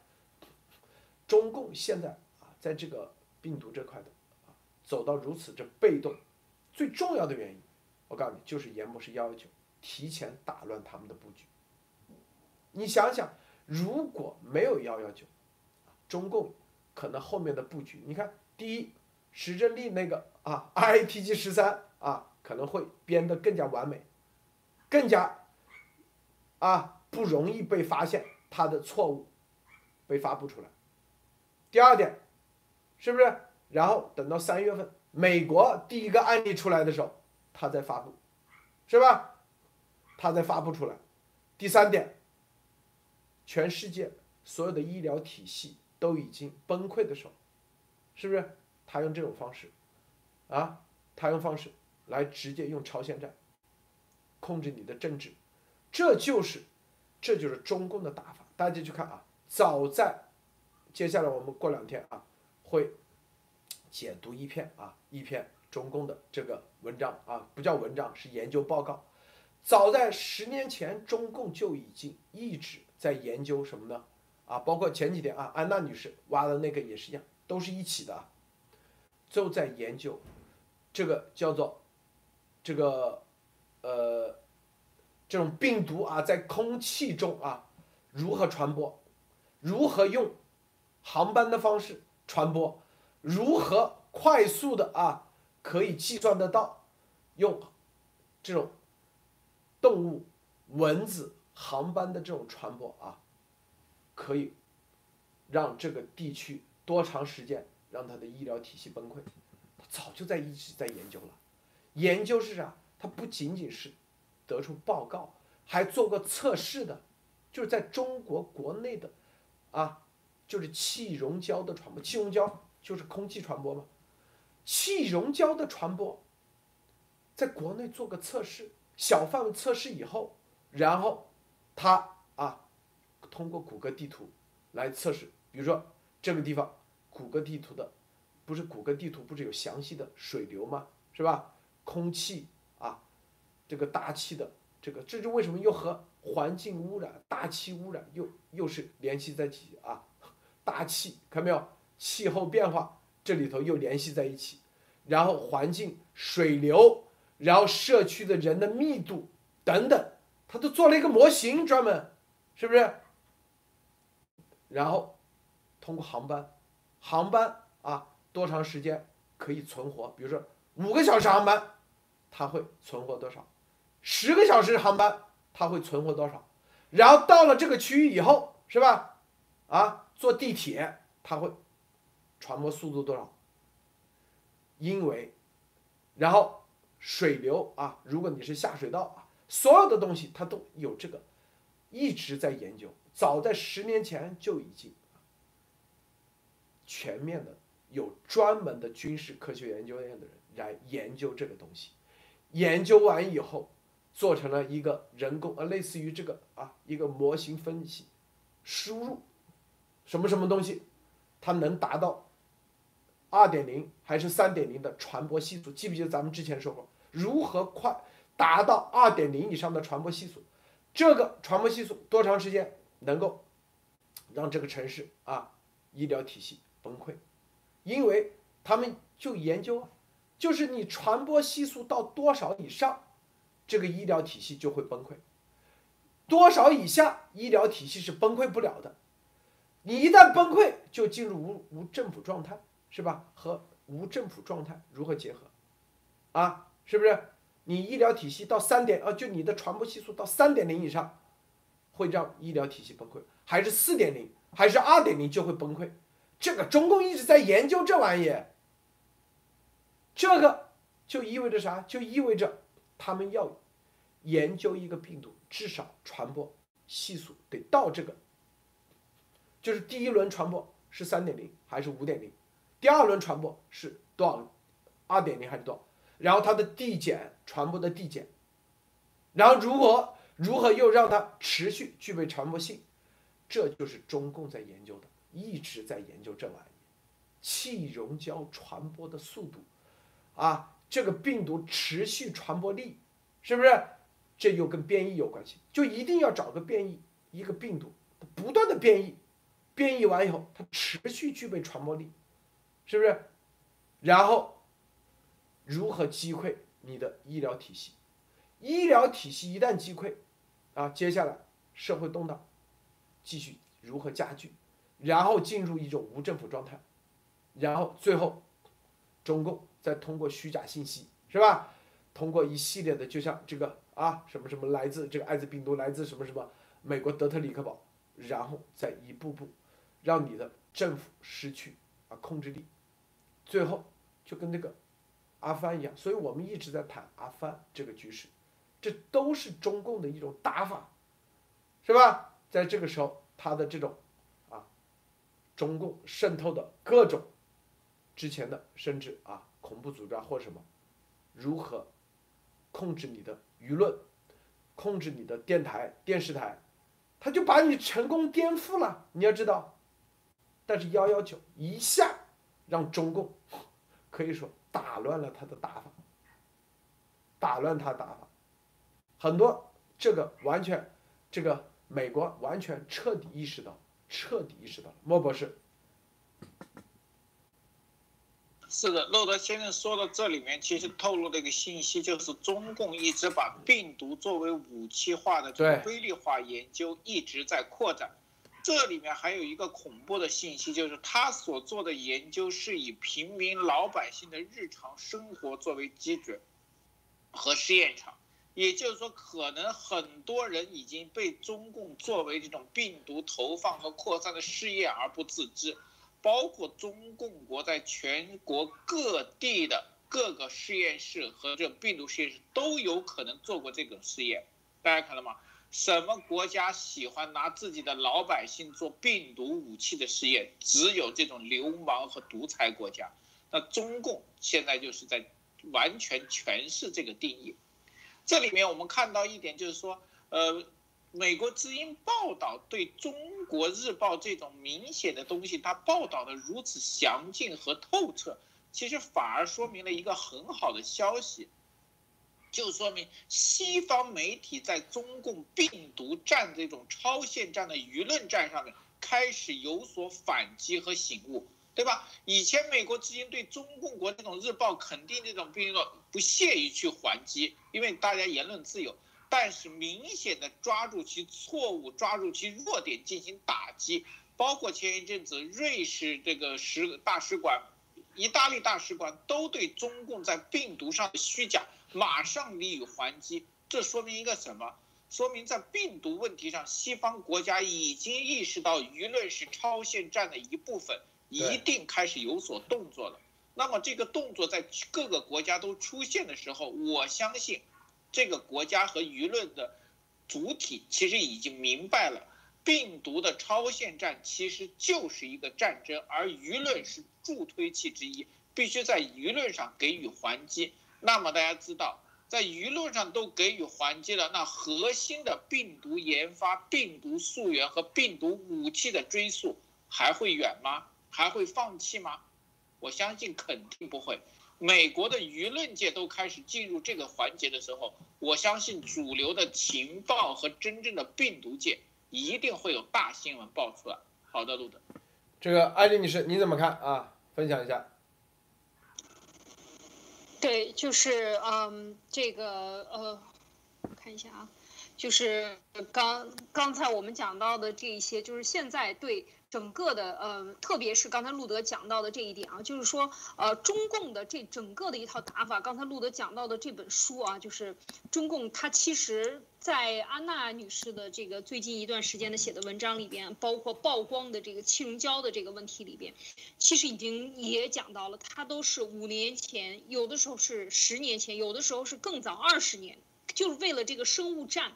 中共现在啊，在这个病毒这块的啊，走到如此这被动，最重要的原因，我告诉你，就是严博士幺幺九提前打乱他们的布局。你想想，如果没有幺幺九，中共可能后面的布局，你看，第一，石正丽那个啊，ITG 十三啊，可能会编得更加完美。更加啊不容易被发现他的错误被发布出来。第二点，是不是？然后等到三月份，美国第一个案例出来的时候，他再发布，是吧？他再发布出来。第三点，全世界所有的医疗体系都已经崩溃的时候，是不是？他用这种方式，啊，他用方式来直接用朝鲜战。控制你的政治，这就是，这就是中共的打法。大家去看啊，早在接下来我们过两天啊，会解读一篇啊一篇中共的这个文章啊，不叫文章，是研究报告。早在十年前，中共就已经一直在研究什么呢？啊，包括前几天啊，安娜女士挖的那个也是一样，都是一起的啊，就在研究这个叫做这个。呃，这种病毒啊，在空气中啊，如何传播？如何用航班的方式传播？如何快速的啊，可以计算得到？用这种动物、蚊子、航班的这种传播啊，可以让这个地区多长时间让它的医疗体系崩溃？他早就在一直在研究了，研究是啥？它不仅仅是得出报告，还做过测试的，就是在中国国内的，啊，就是气溶胶的传播。气溶胶就是空气传播嘛，气溶胶的传播，在国内做个测试，小范围测试以后，然后他啊，通过谷歌地图来测试，比如说这个地方，谷歌地图的，不是谷歌地图不是有详细的水流吗？是吧？空气啊。这个大气的这个，这就为什么又和环境污染、大气污染又又是联系在一起啊？大气看没有？气候变化这里头又联系在一起，然后环境、水流，然后社区的人的密度等等，他都做了一个模型专门，是不是？然后通过航班，航班啊多长时间可以存活？比如说五个小时航班，它会存活多少？十个小时航班，它会存活多少？然后到了这个区域以后，是吧？啊，坐地铁，它会传播速度多少？因为，然后水流啊，如果你是下水道啊，所有的东西它都有这个，一直在研究。早在十年前就已经全面的有专门的军事科学研究院的人来研究这个东西，研究完以后。做成了一个人工，呃，类似于这个啊，一个模型分析，输入什么什么东西，它能达到二点零还是三点零的传播系数？记不记得咱们之前说过，如何快达到二点零以上的传播系数？这个传播系数多长时间能够让这个城市啊医疗体系崩溃？因为他们就研究，就是你传播系数到多少以上。这个医疗体系就会崩溃，多少以下医疗体系是崩溃不了的，你一旦崩溃，就进入无无政府状态，是吧？和无政府状态如何结合？啊，是不是？你医疗体系到三点，呃，就你的传播系数到三点零以上，会让医疗体系崩溃，还是四点零，还是二点零就会崩溃？这个中共一直在研究这玩意，这个就意味着啥？就意味着他们要研究一个病毒，至少传播系数得到这个，就是第一轮传播是三点零还是五点零，第二轮传播是多少？二点零还是多少？然后它的递减传播的递减，然后如何如何又让它持续具备传播性，这就是中共在研究的，一直在研究这玩意，气溶胶传播的速度，啊，这个病毒持续传播力，是不是？这又跟变异有关系，就一定要找个变异，一个病毒不断的变异，变异完以后它持续具备传播力，是不是？然后。如何击溃你的医疗体系？医疗体系一旦击溃，啊，接下来社会动荡继续如何加剧？然后进入一种无政府状态，然后最后，中共再通过虚假信息，是吧？通过一系列的，就像这个啊，什么什么来自这个艾滋病毒来自什么什么美国德特里克堡，然后再一步步让你的政府失去啊控制力，最后就跟这个。阿富汗一样，所以我们一直在谈阿富汗这个局势，这都是中共的一种打法，是吧？在这个时候，他的这种啊，中共渗透的各种之前的甚至啊恐怖组织啊或什么，如何控制你的舆论，控制你的电台电视台，他就把你成功颠覆了。你要知道，但是幺幺九一下让中共 可以说。打乱了他的打法，打乱他打法，很多这个完全，这个美国完全彻底意识到，彻底意识到了。莫博士，是的，洛德先生说的这里面其实透露的一个信息，就是中共一直把病毒作为武器化的这个规律化研究一直在扩展。这里面还有一个恐怖的信息，就是他所做的研究是以平民老百姓的日常生活作为基准和试验场，也就是说，可能很多人已经被中共作为这种病毒投放和扩散的试验而不自知，包括中共国在全国各地的各个实验室和这种病毒实验室都有可能做过这种试验，大家看到吗？什么国家喜欢拿自己的老百姓做病毒武器的试验？只有这种流氓和独裁国家。那中共现在就是在完全诠释这个定义。这里面我们看到一点，就是说，呃，美国之音报道对中国日报这种明显的东西，它报道的如此详尽和透彻，其实反而说明了一个很好的消息。就说明西方媒体在中共病毒战这种超限战的舆论战上面开始有所反击和醒悟，对吧？以前美国之音对中共国这种日报肯定这种病毒不屑于去还击，因为大家言论自由，但是明显的抓住其错误，抓住其弱点进行打击，包括前一阵子瑞士这个使大使馆、意大利大使馆都对中共在病毒上的虚假。马上予以还击，这说明一个什么？说明在病毒问题上，西方国家已经意识到舆论是超限战的一部分，一定开始有所动作了。那么这个动作在各个国家都出现的时候，我相信，这个国家和舆论的主体其实已经明白了，病毒的超限战其实就是一个战争，而舆论是助推器之一，必须在舆论上给予还击。那么大家知道，在舆论上都给予还击了，那核心的病毒研发、病毒溯源和病毒武器的追溯还会远吗？还会放弃吗？我相信肯定不会。美国的舆论界都开始进入这个环节的时候，我相信主流的情报和真正的病毒界一定会有大新闻爆出来。好的，路德，这个艾丽女士你怎么看啊？分享一下。对，就是嗯，这个呃，看一下啊，就是刚刚才我们讲到的这一些，就是现在对。整个的呃，特别是刚才路德讲到的这一点啊，就是说呃，中共的这整个的一套打法，刚才路德讲到的这本书啊，就是中共它其实，在安娜女士的这个最近一段时间的写的文章里边，包括曝光的这个气溶胶的这个问题里边，其实已经也讲到了，它都是五年前，有的时候是十年前，有的时候是更早二十年，就是为了这个生物战。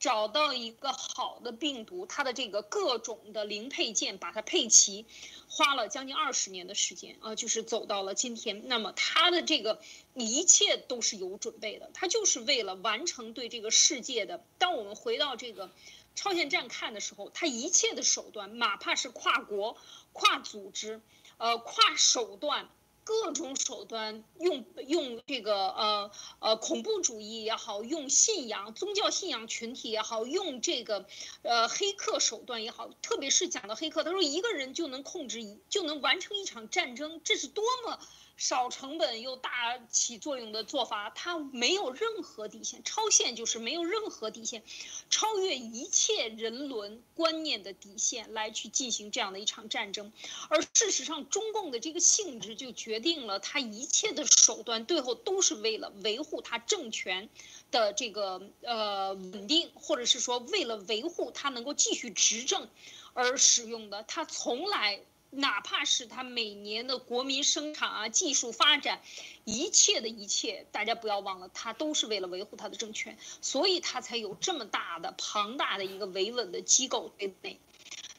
找到一个好的病毒，它的这个各种的零配件把它配齐，花了将近二十年的时间啊，就是走到了今天。那么它的这个一切都是有准备的，它就是为了完成对这个世界的。当我们回到这个超限站看的时候，它一切的手段，哪怕是跨国、跨组织、呃跨手段。各种手段，用用这个呃呃恐怖主义也好，用信仰宗教信仰群体也好，用这个呃黑客手段也好，特别是讲到黑客，他说一个人就能控制一就能完成一场战争，这是多么。少成本又大起作用的做法，它没有任何底线，超限就是没有任何底线，超越一切人伦观念的底线来去进行这样的一场战争。而事实上，中共的这个性质就决定了他一切的手段，最后都是为了维护他政权的这个呃稳定，或者是说为了维护他能够继续执政而使用的。他从来。哪怕是他每年的国民生产啊、技术发展，一切的一切，大家不要忘了，他都是为了维护他的政权，所以他才有这么大的、庞大的一个维稳的机构对内。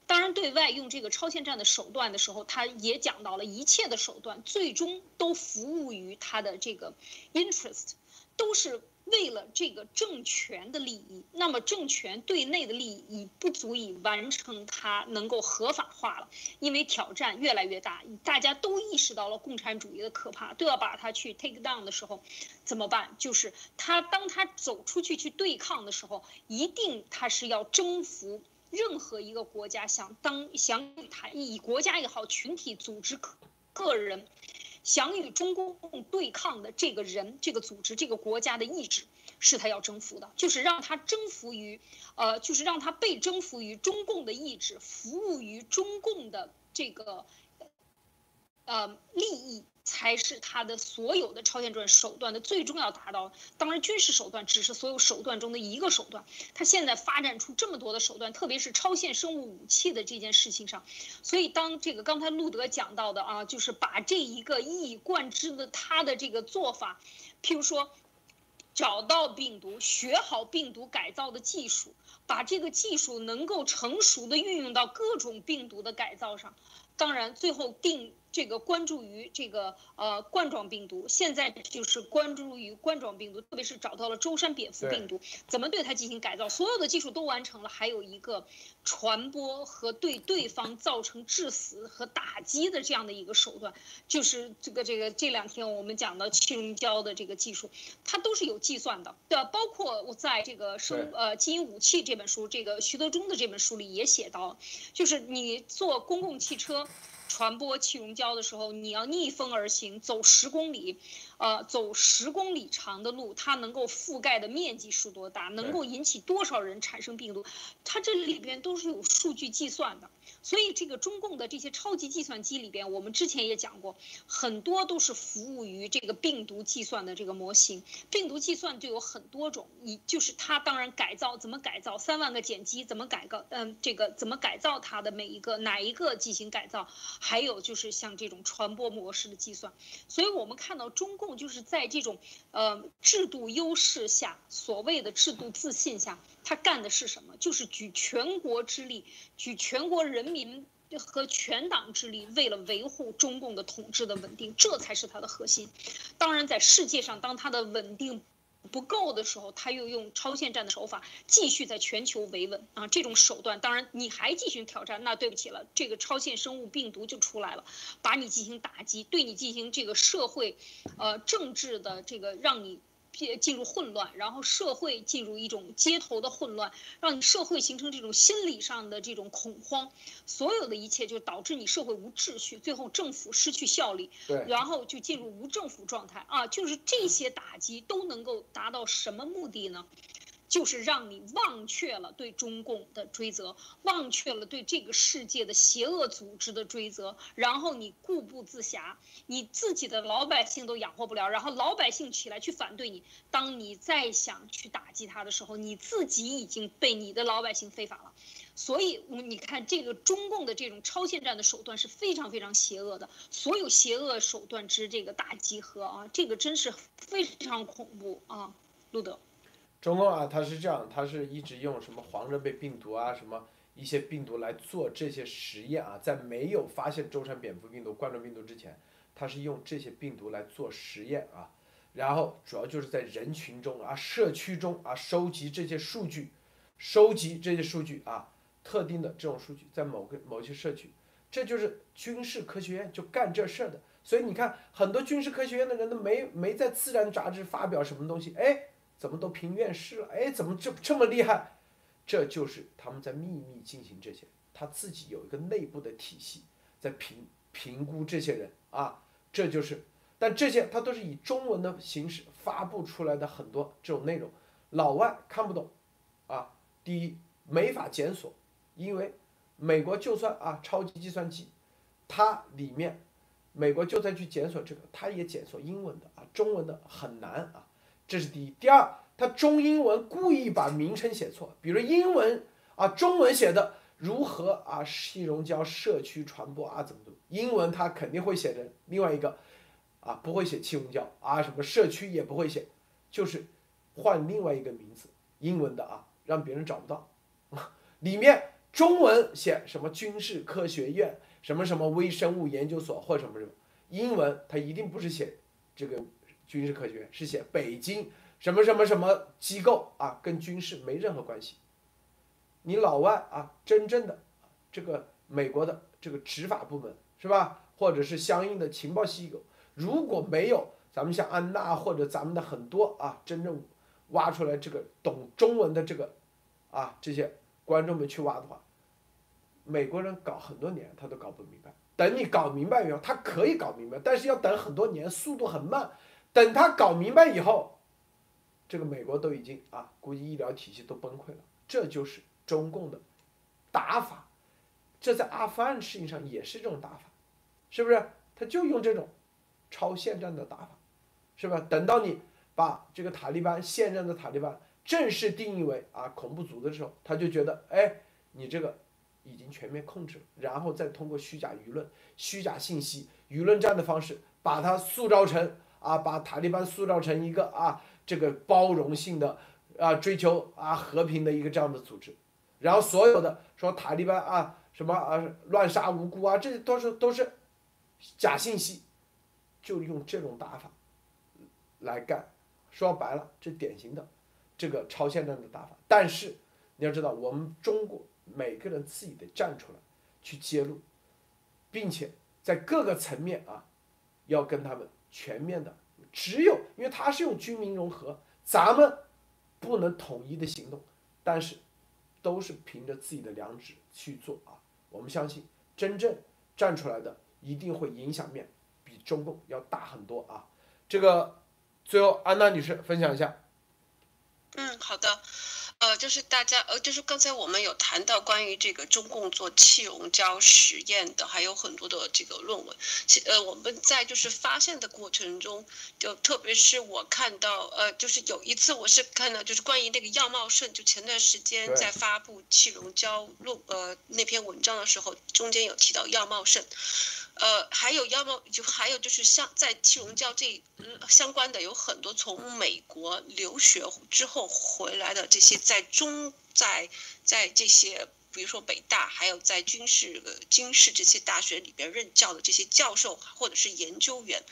当然，对外用这个超限战的手段的时候，他也讲到了一切的手段最终都服务于他的这个 interest，都是。为了这个政权的利益，那么政权对内的利益已不足以完成它能够合法化了，因为挑战越来越大，大家都意识到了共产主义的可怕，都要把它去 take down 的时候，怎么办？就是他当他走出去去对抗的时候，一定他是要征服任何一个国家想当想与他以国家也好，群体组织个个人。想与中共对抗的这个人、这个组织、这个国家的意志，是他要征服的，就是让他征服于，呃，就是让他被征服于中共的意志，服务于中共的这个，呃，利益。才是他的所有的超限战手段的最终要达到。当然，军事手段只是所有手段中的一个手段。他现在发展出这么多的手段，特别是超限生物武器的这件事情上。所以，当这个刚才路德讲到的啊，就是把这一个一以贯之的他的这个做法，譬如说，找到病毒，学好病毒改造的技术，把这个技术能够成熟的运用到各种病毒的改造上。当然，最后定。这个关注于这个呃冠状病毒，现在就是关注于冠状病毒，特别是找到了舟山蝙蝠病毒，怎么对它进行改造，所有的技术都完成了，还有一个传播和对对方造成致死和打击的这样的一个手段，就是这个这个这两天我们讲的气溶胶的这个技术，它都是有计算的，对，包括我在这个生呃基因武器这本书，这个徐德忠的这本书里也写到，就是你坐公共汽车。传播气溶胶的时候，你要逆风而行，走十公里，呃，走十公里长的路，它能够覆盖的面积是多大，能够引起多少人产生病毒，它这里边都是有数据计算的。所以，这个中共的这些超级计算机里边，我们之前也讲过，很多都是服务于这个病毒计算的这个模型。病毒计算就有很多种，你就是它当然改造怎么改造，三万个碱基怎么改造，嗯，这个怎么改造它的每一个哪一个进行改造，还有就是像这种传播模式的计算。所以我们看到中共就是在这种呃制度优势下，所谓的制度自信下。他干的是什么？就是举全国之力，举全国人民和全党之力，为了维护中共的统治的稳定，这才是他的核心。当然，在世界上，当他的稳定不够的时候，他又用超限战的手法继续在全球维稳啊！这种手段，当然你还继续挑战，那对不起了，这个超限生物病毒就出来了，把你进行打击，对你进行这个社会，呃，政治的这个让你。进入混乱，然后社会进入一种街头的混乱，让你社会形成这种心理上的这种恐慌，所有的一切就导致你社会无秩序，最后政府失去效力，然后就进入无政府状态啊！就是这些打击都能够达到什么目的呢？就是让你忘却了对中共的追责，忘却了对这个世界的邪恶组织的追责，然后你固步自暇，你自己的老百姓都养活不了，然后老百姓起来去反对你，当你再想去打击他的时候，你自己已经被你的老百姓非法了。所以，你看这个中共的这种超限战的手段是非常非常邪恶的，所有邪恶手段之这个大集合啊，这个真是非常恐怖啊，路德。中共啊，它是这样，它是一直用什么黄热病病毒啊，什么一些病毒来做这些实验啊，在没有发现舟山蝙蝠病毒、冠状病毒之前，它是用这些病毒来做实验啊，然后主要就是在人群中啊、社区中啊收集这些数据，收集这些数据啊。特定的这种数据在某个某些社区，这就是军事科学院就干这事儿的。所以你看，很多军事科学院的人都没没在《自然》杂志发表什么东西，哎，怎么都评院士了？哎，怎么这这么厉害？这就是他们在秘密进行这些，他自己有一个内部的体系在评评估这些人啊。这就是，但这些他都是以中文的形式发布出来的很多这种内容，老外看不懂啊。第一，没法检索。因为美国就算啊，超级计算机，它里面，美国就算去检索这个，它也检索英文的啊，中文的很难啊，这是第一。第二，它中英文故意把名称写错，比如英文啊，中文写的如何啊，气溶胶社区传播啊，怎么读？英文它肯定会写成另外一个，啊，不会写气溶胶啊，什么社区也不会写，就是换另外一个名字，英文的啊，让别人找不到，里面。中文写什么军事科学院，什么什么微生物研究所或什么什么，英文它一定不是写这个军事科学院，是写北京什么什么什么机构啊，跟军事没任何关系。你老外啊，真正的这个美国的这个执法部门是吧，或者是相应的情报机构，如果没有咱们像安娜或者咱们的很多啊，真正挖出来这个懂中文的这个啊这些。观众们去挖的话，美国人搞很多年他都搞不明白。等你搞明白以后，他可以搞明白，但是要等很多年，速度很慢。等他搞明白以后，这个美国都已经啊，估计医疗体系都崩溃了。这就是中共的打法，这在阿富汗事情上也是这种打法，是不是？他就用这种超限战的打法，是吧？等到你把这个塔利班现任的塔利班。正式定义为啊恐怖组的时候，他就觉得哎，你这个已经全面控制了，然后再通过虚假舆论、虚假信息、舆论战的方式，把它塑造成啊，把塔利班塑造成一个啊这个包容性的啊追求啊和平的一个这样的组织，然后所有的说塔利班啊什么啊乱杀无辜啊，这些都是都是假信息，就用这种打法来干，说白了，这典型的。这个超限战的打法，但是你要知道，我们中国每个人自己得站出来去揭露，并且在各个层面啊，要跟他们全面的，只有因为他是用军民融合，咱们不能统一的行动，但是都是凭着自己的良知去做啊。我们相信，真正站出来的一定会影响面比中共要大很多啊。这个最后，安娜女士分享一下。嗯，好的，呃，就是大家，呃，就是刚才我们有谈到关于这个中共做气溶胶实验的，还有很多的这个论文。其呃，我们在就是发现的过程中，就特别是我看到，呃，就是有一次我是看到，就是关于那个药茂盛，就前段时间在发布气溶胶论呃那篇文章的时候，中间有提到药茂盛。呃，还有要么就还有就是像在气溶胶这相关的有很多从美国留学之后回来的这些在中在在这些比如说北大还有在军事军事这些大学里边任教的这些教授或者是研究员，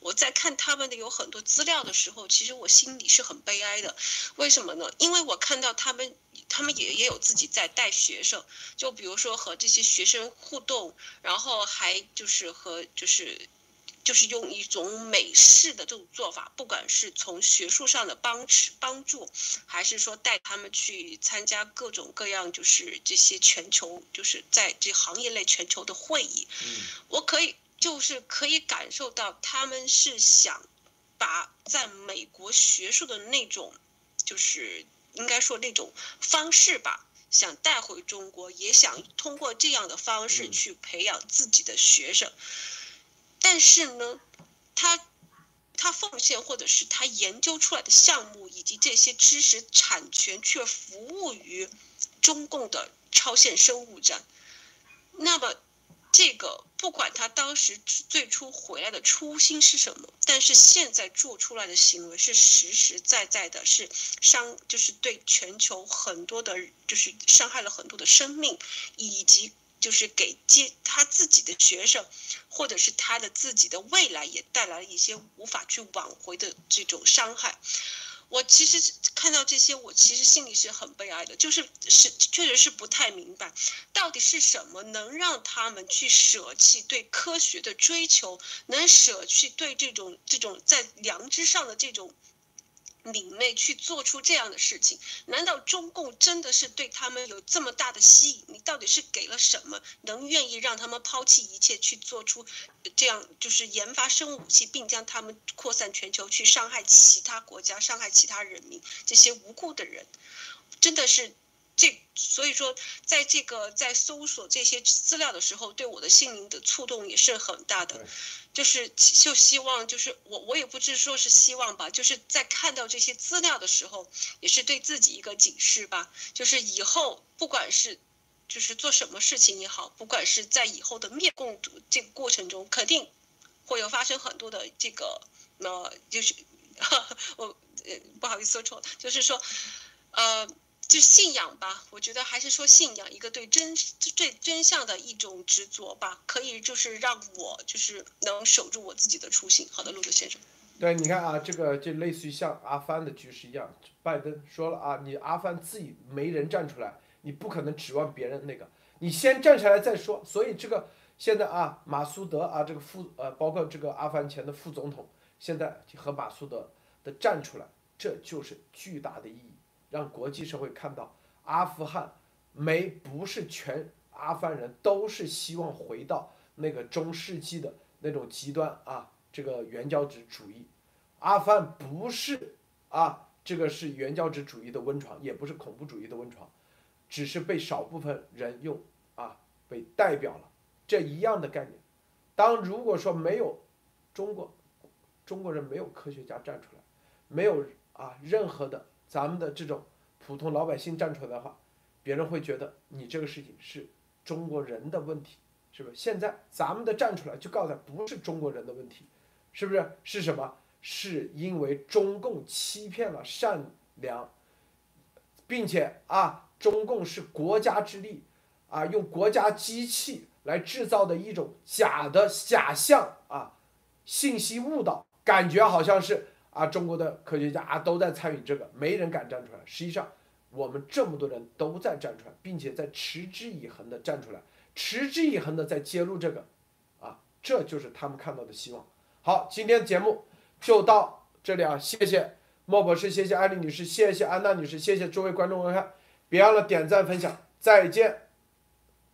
我在看他们的有很多资料的时候，其实我心里是很悲哀的。为什么呢？因为我看到他们。他们也也有自己在带学生，就比如说和这些学生互动，然后还就是和就是，就是用一种美式的这种做法，不管是从学术上的帮持帮助，还是说带他们去参加各种各样就是这些全球就是在这行业内全球的会议，我可以就是可以感受到他们是想把在美国学术的那种就是。应该说那种方式吧，想带回中国，也想通过这样的方式去培养自己的学生。但是呢，他他奉献或者是他研究出来的项目以及这些知识产权却服务于中共的超限生物战，那么。这个不管他当时最初回来的初心是什么，但是现在做出来的行为是实实在在的，是伤，就是对全球很多的，就是伤害了很多的生命，以及就是给接他自己的学生，或者是他的自己的未来也带来了一些无法去挽回的这种伤害。我其实看到这些，我其实心里是很悲哀的，就是是确实是不太明白，到底是什么能让他们去舍弃对科学的追求，能舍弃对这种这种在良知上的这种。敏锐去做出这样的事情，难道中共真的是对他们有这么大的吸引？你到底是给了什么，能愿意让他们抛弃一切去做出这样，就是研发生物武器，并将他们扩散全球，去伤害其他国家、伤害其他人民这些无辜的人？真的是。这所以说，在这个在搜索这些资料的时候，对我的心灵的触动也是很大的，就是就希望就是我我也不知说是希望吧，就是在看到这些资料的时候，也是对自己一个警示吧，就是以后不管是就是做什么事情也好，不管是在以后的灭共这个过程中，肯定会有发生很多的这个呃，就是 我呃不好意思说错了，就是说呃。就信仰吧，我觉得还是说信仰，一个对真对真相的一种执着吧，可以就是让我就是能守住我自己的初心。好的，路德先生。对，你看啊，这个就类似于像阿富汗的局势一样，拜登说了啊，你阿富汗自己没人站出来，你不可能指望别人那个，你先站起来再说。所以这个现在啊，马苏德啊，这个副呃，包括这个阿富汗前的副总统，现在和马苏德的站出来，这就是巨大的意义。让国际社会看到，阿富汗没不是全阿富汗人都是希望回到那个中世纪的那种极端啊，这个原教旨主义，阿富汗不是啊，这个是原教旨主义的温床，也不是恐怖主义的温床，只是被少部分人用啊被代表了这一样的概念。当如果说没有中国中国人没有科学家站出来，没有啊任何的。咱们的这种普通老百姓站出来的话，别人会觉得你这个事情是中国人的问题，是不是？现在咱们的站出来就告诉他，不是中国人的问题，是不是？是什么？是因为中共欺骗了善良，并且啊，中共是国家之力啊，用国家机器来制造的一种假的假象啊，信息误导，感觉好像是。啊，中国的科学家啊都在参与这个，没人敢站出来。实际上，我们这么多人都在站出来，并且在持之以恒的站出来，持之以恒的在揭露这个，啊，这就是他们看到的希望。好，今天节目就到这里啊，谢谢莫博士，谢谢艾丽女士，谢谢安娜女士，谢谢诸位观众观看，别忘了点赞分享，再见。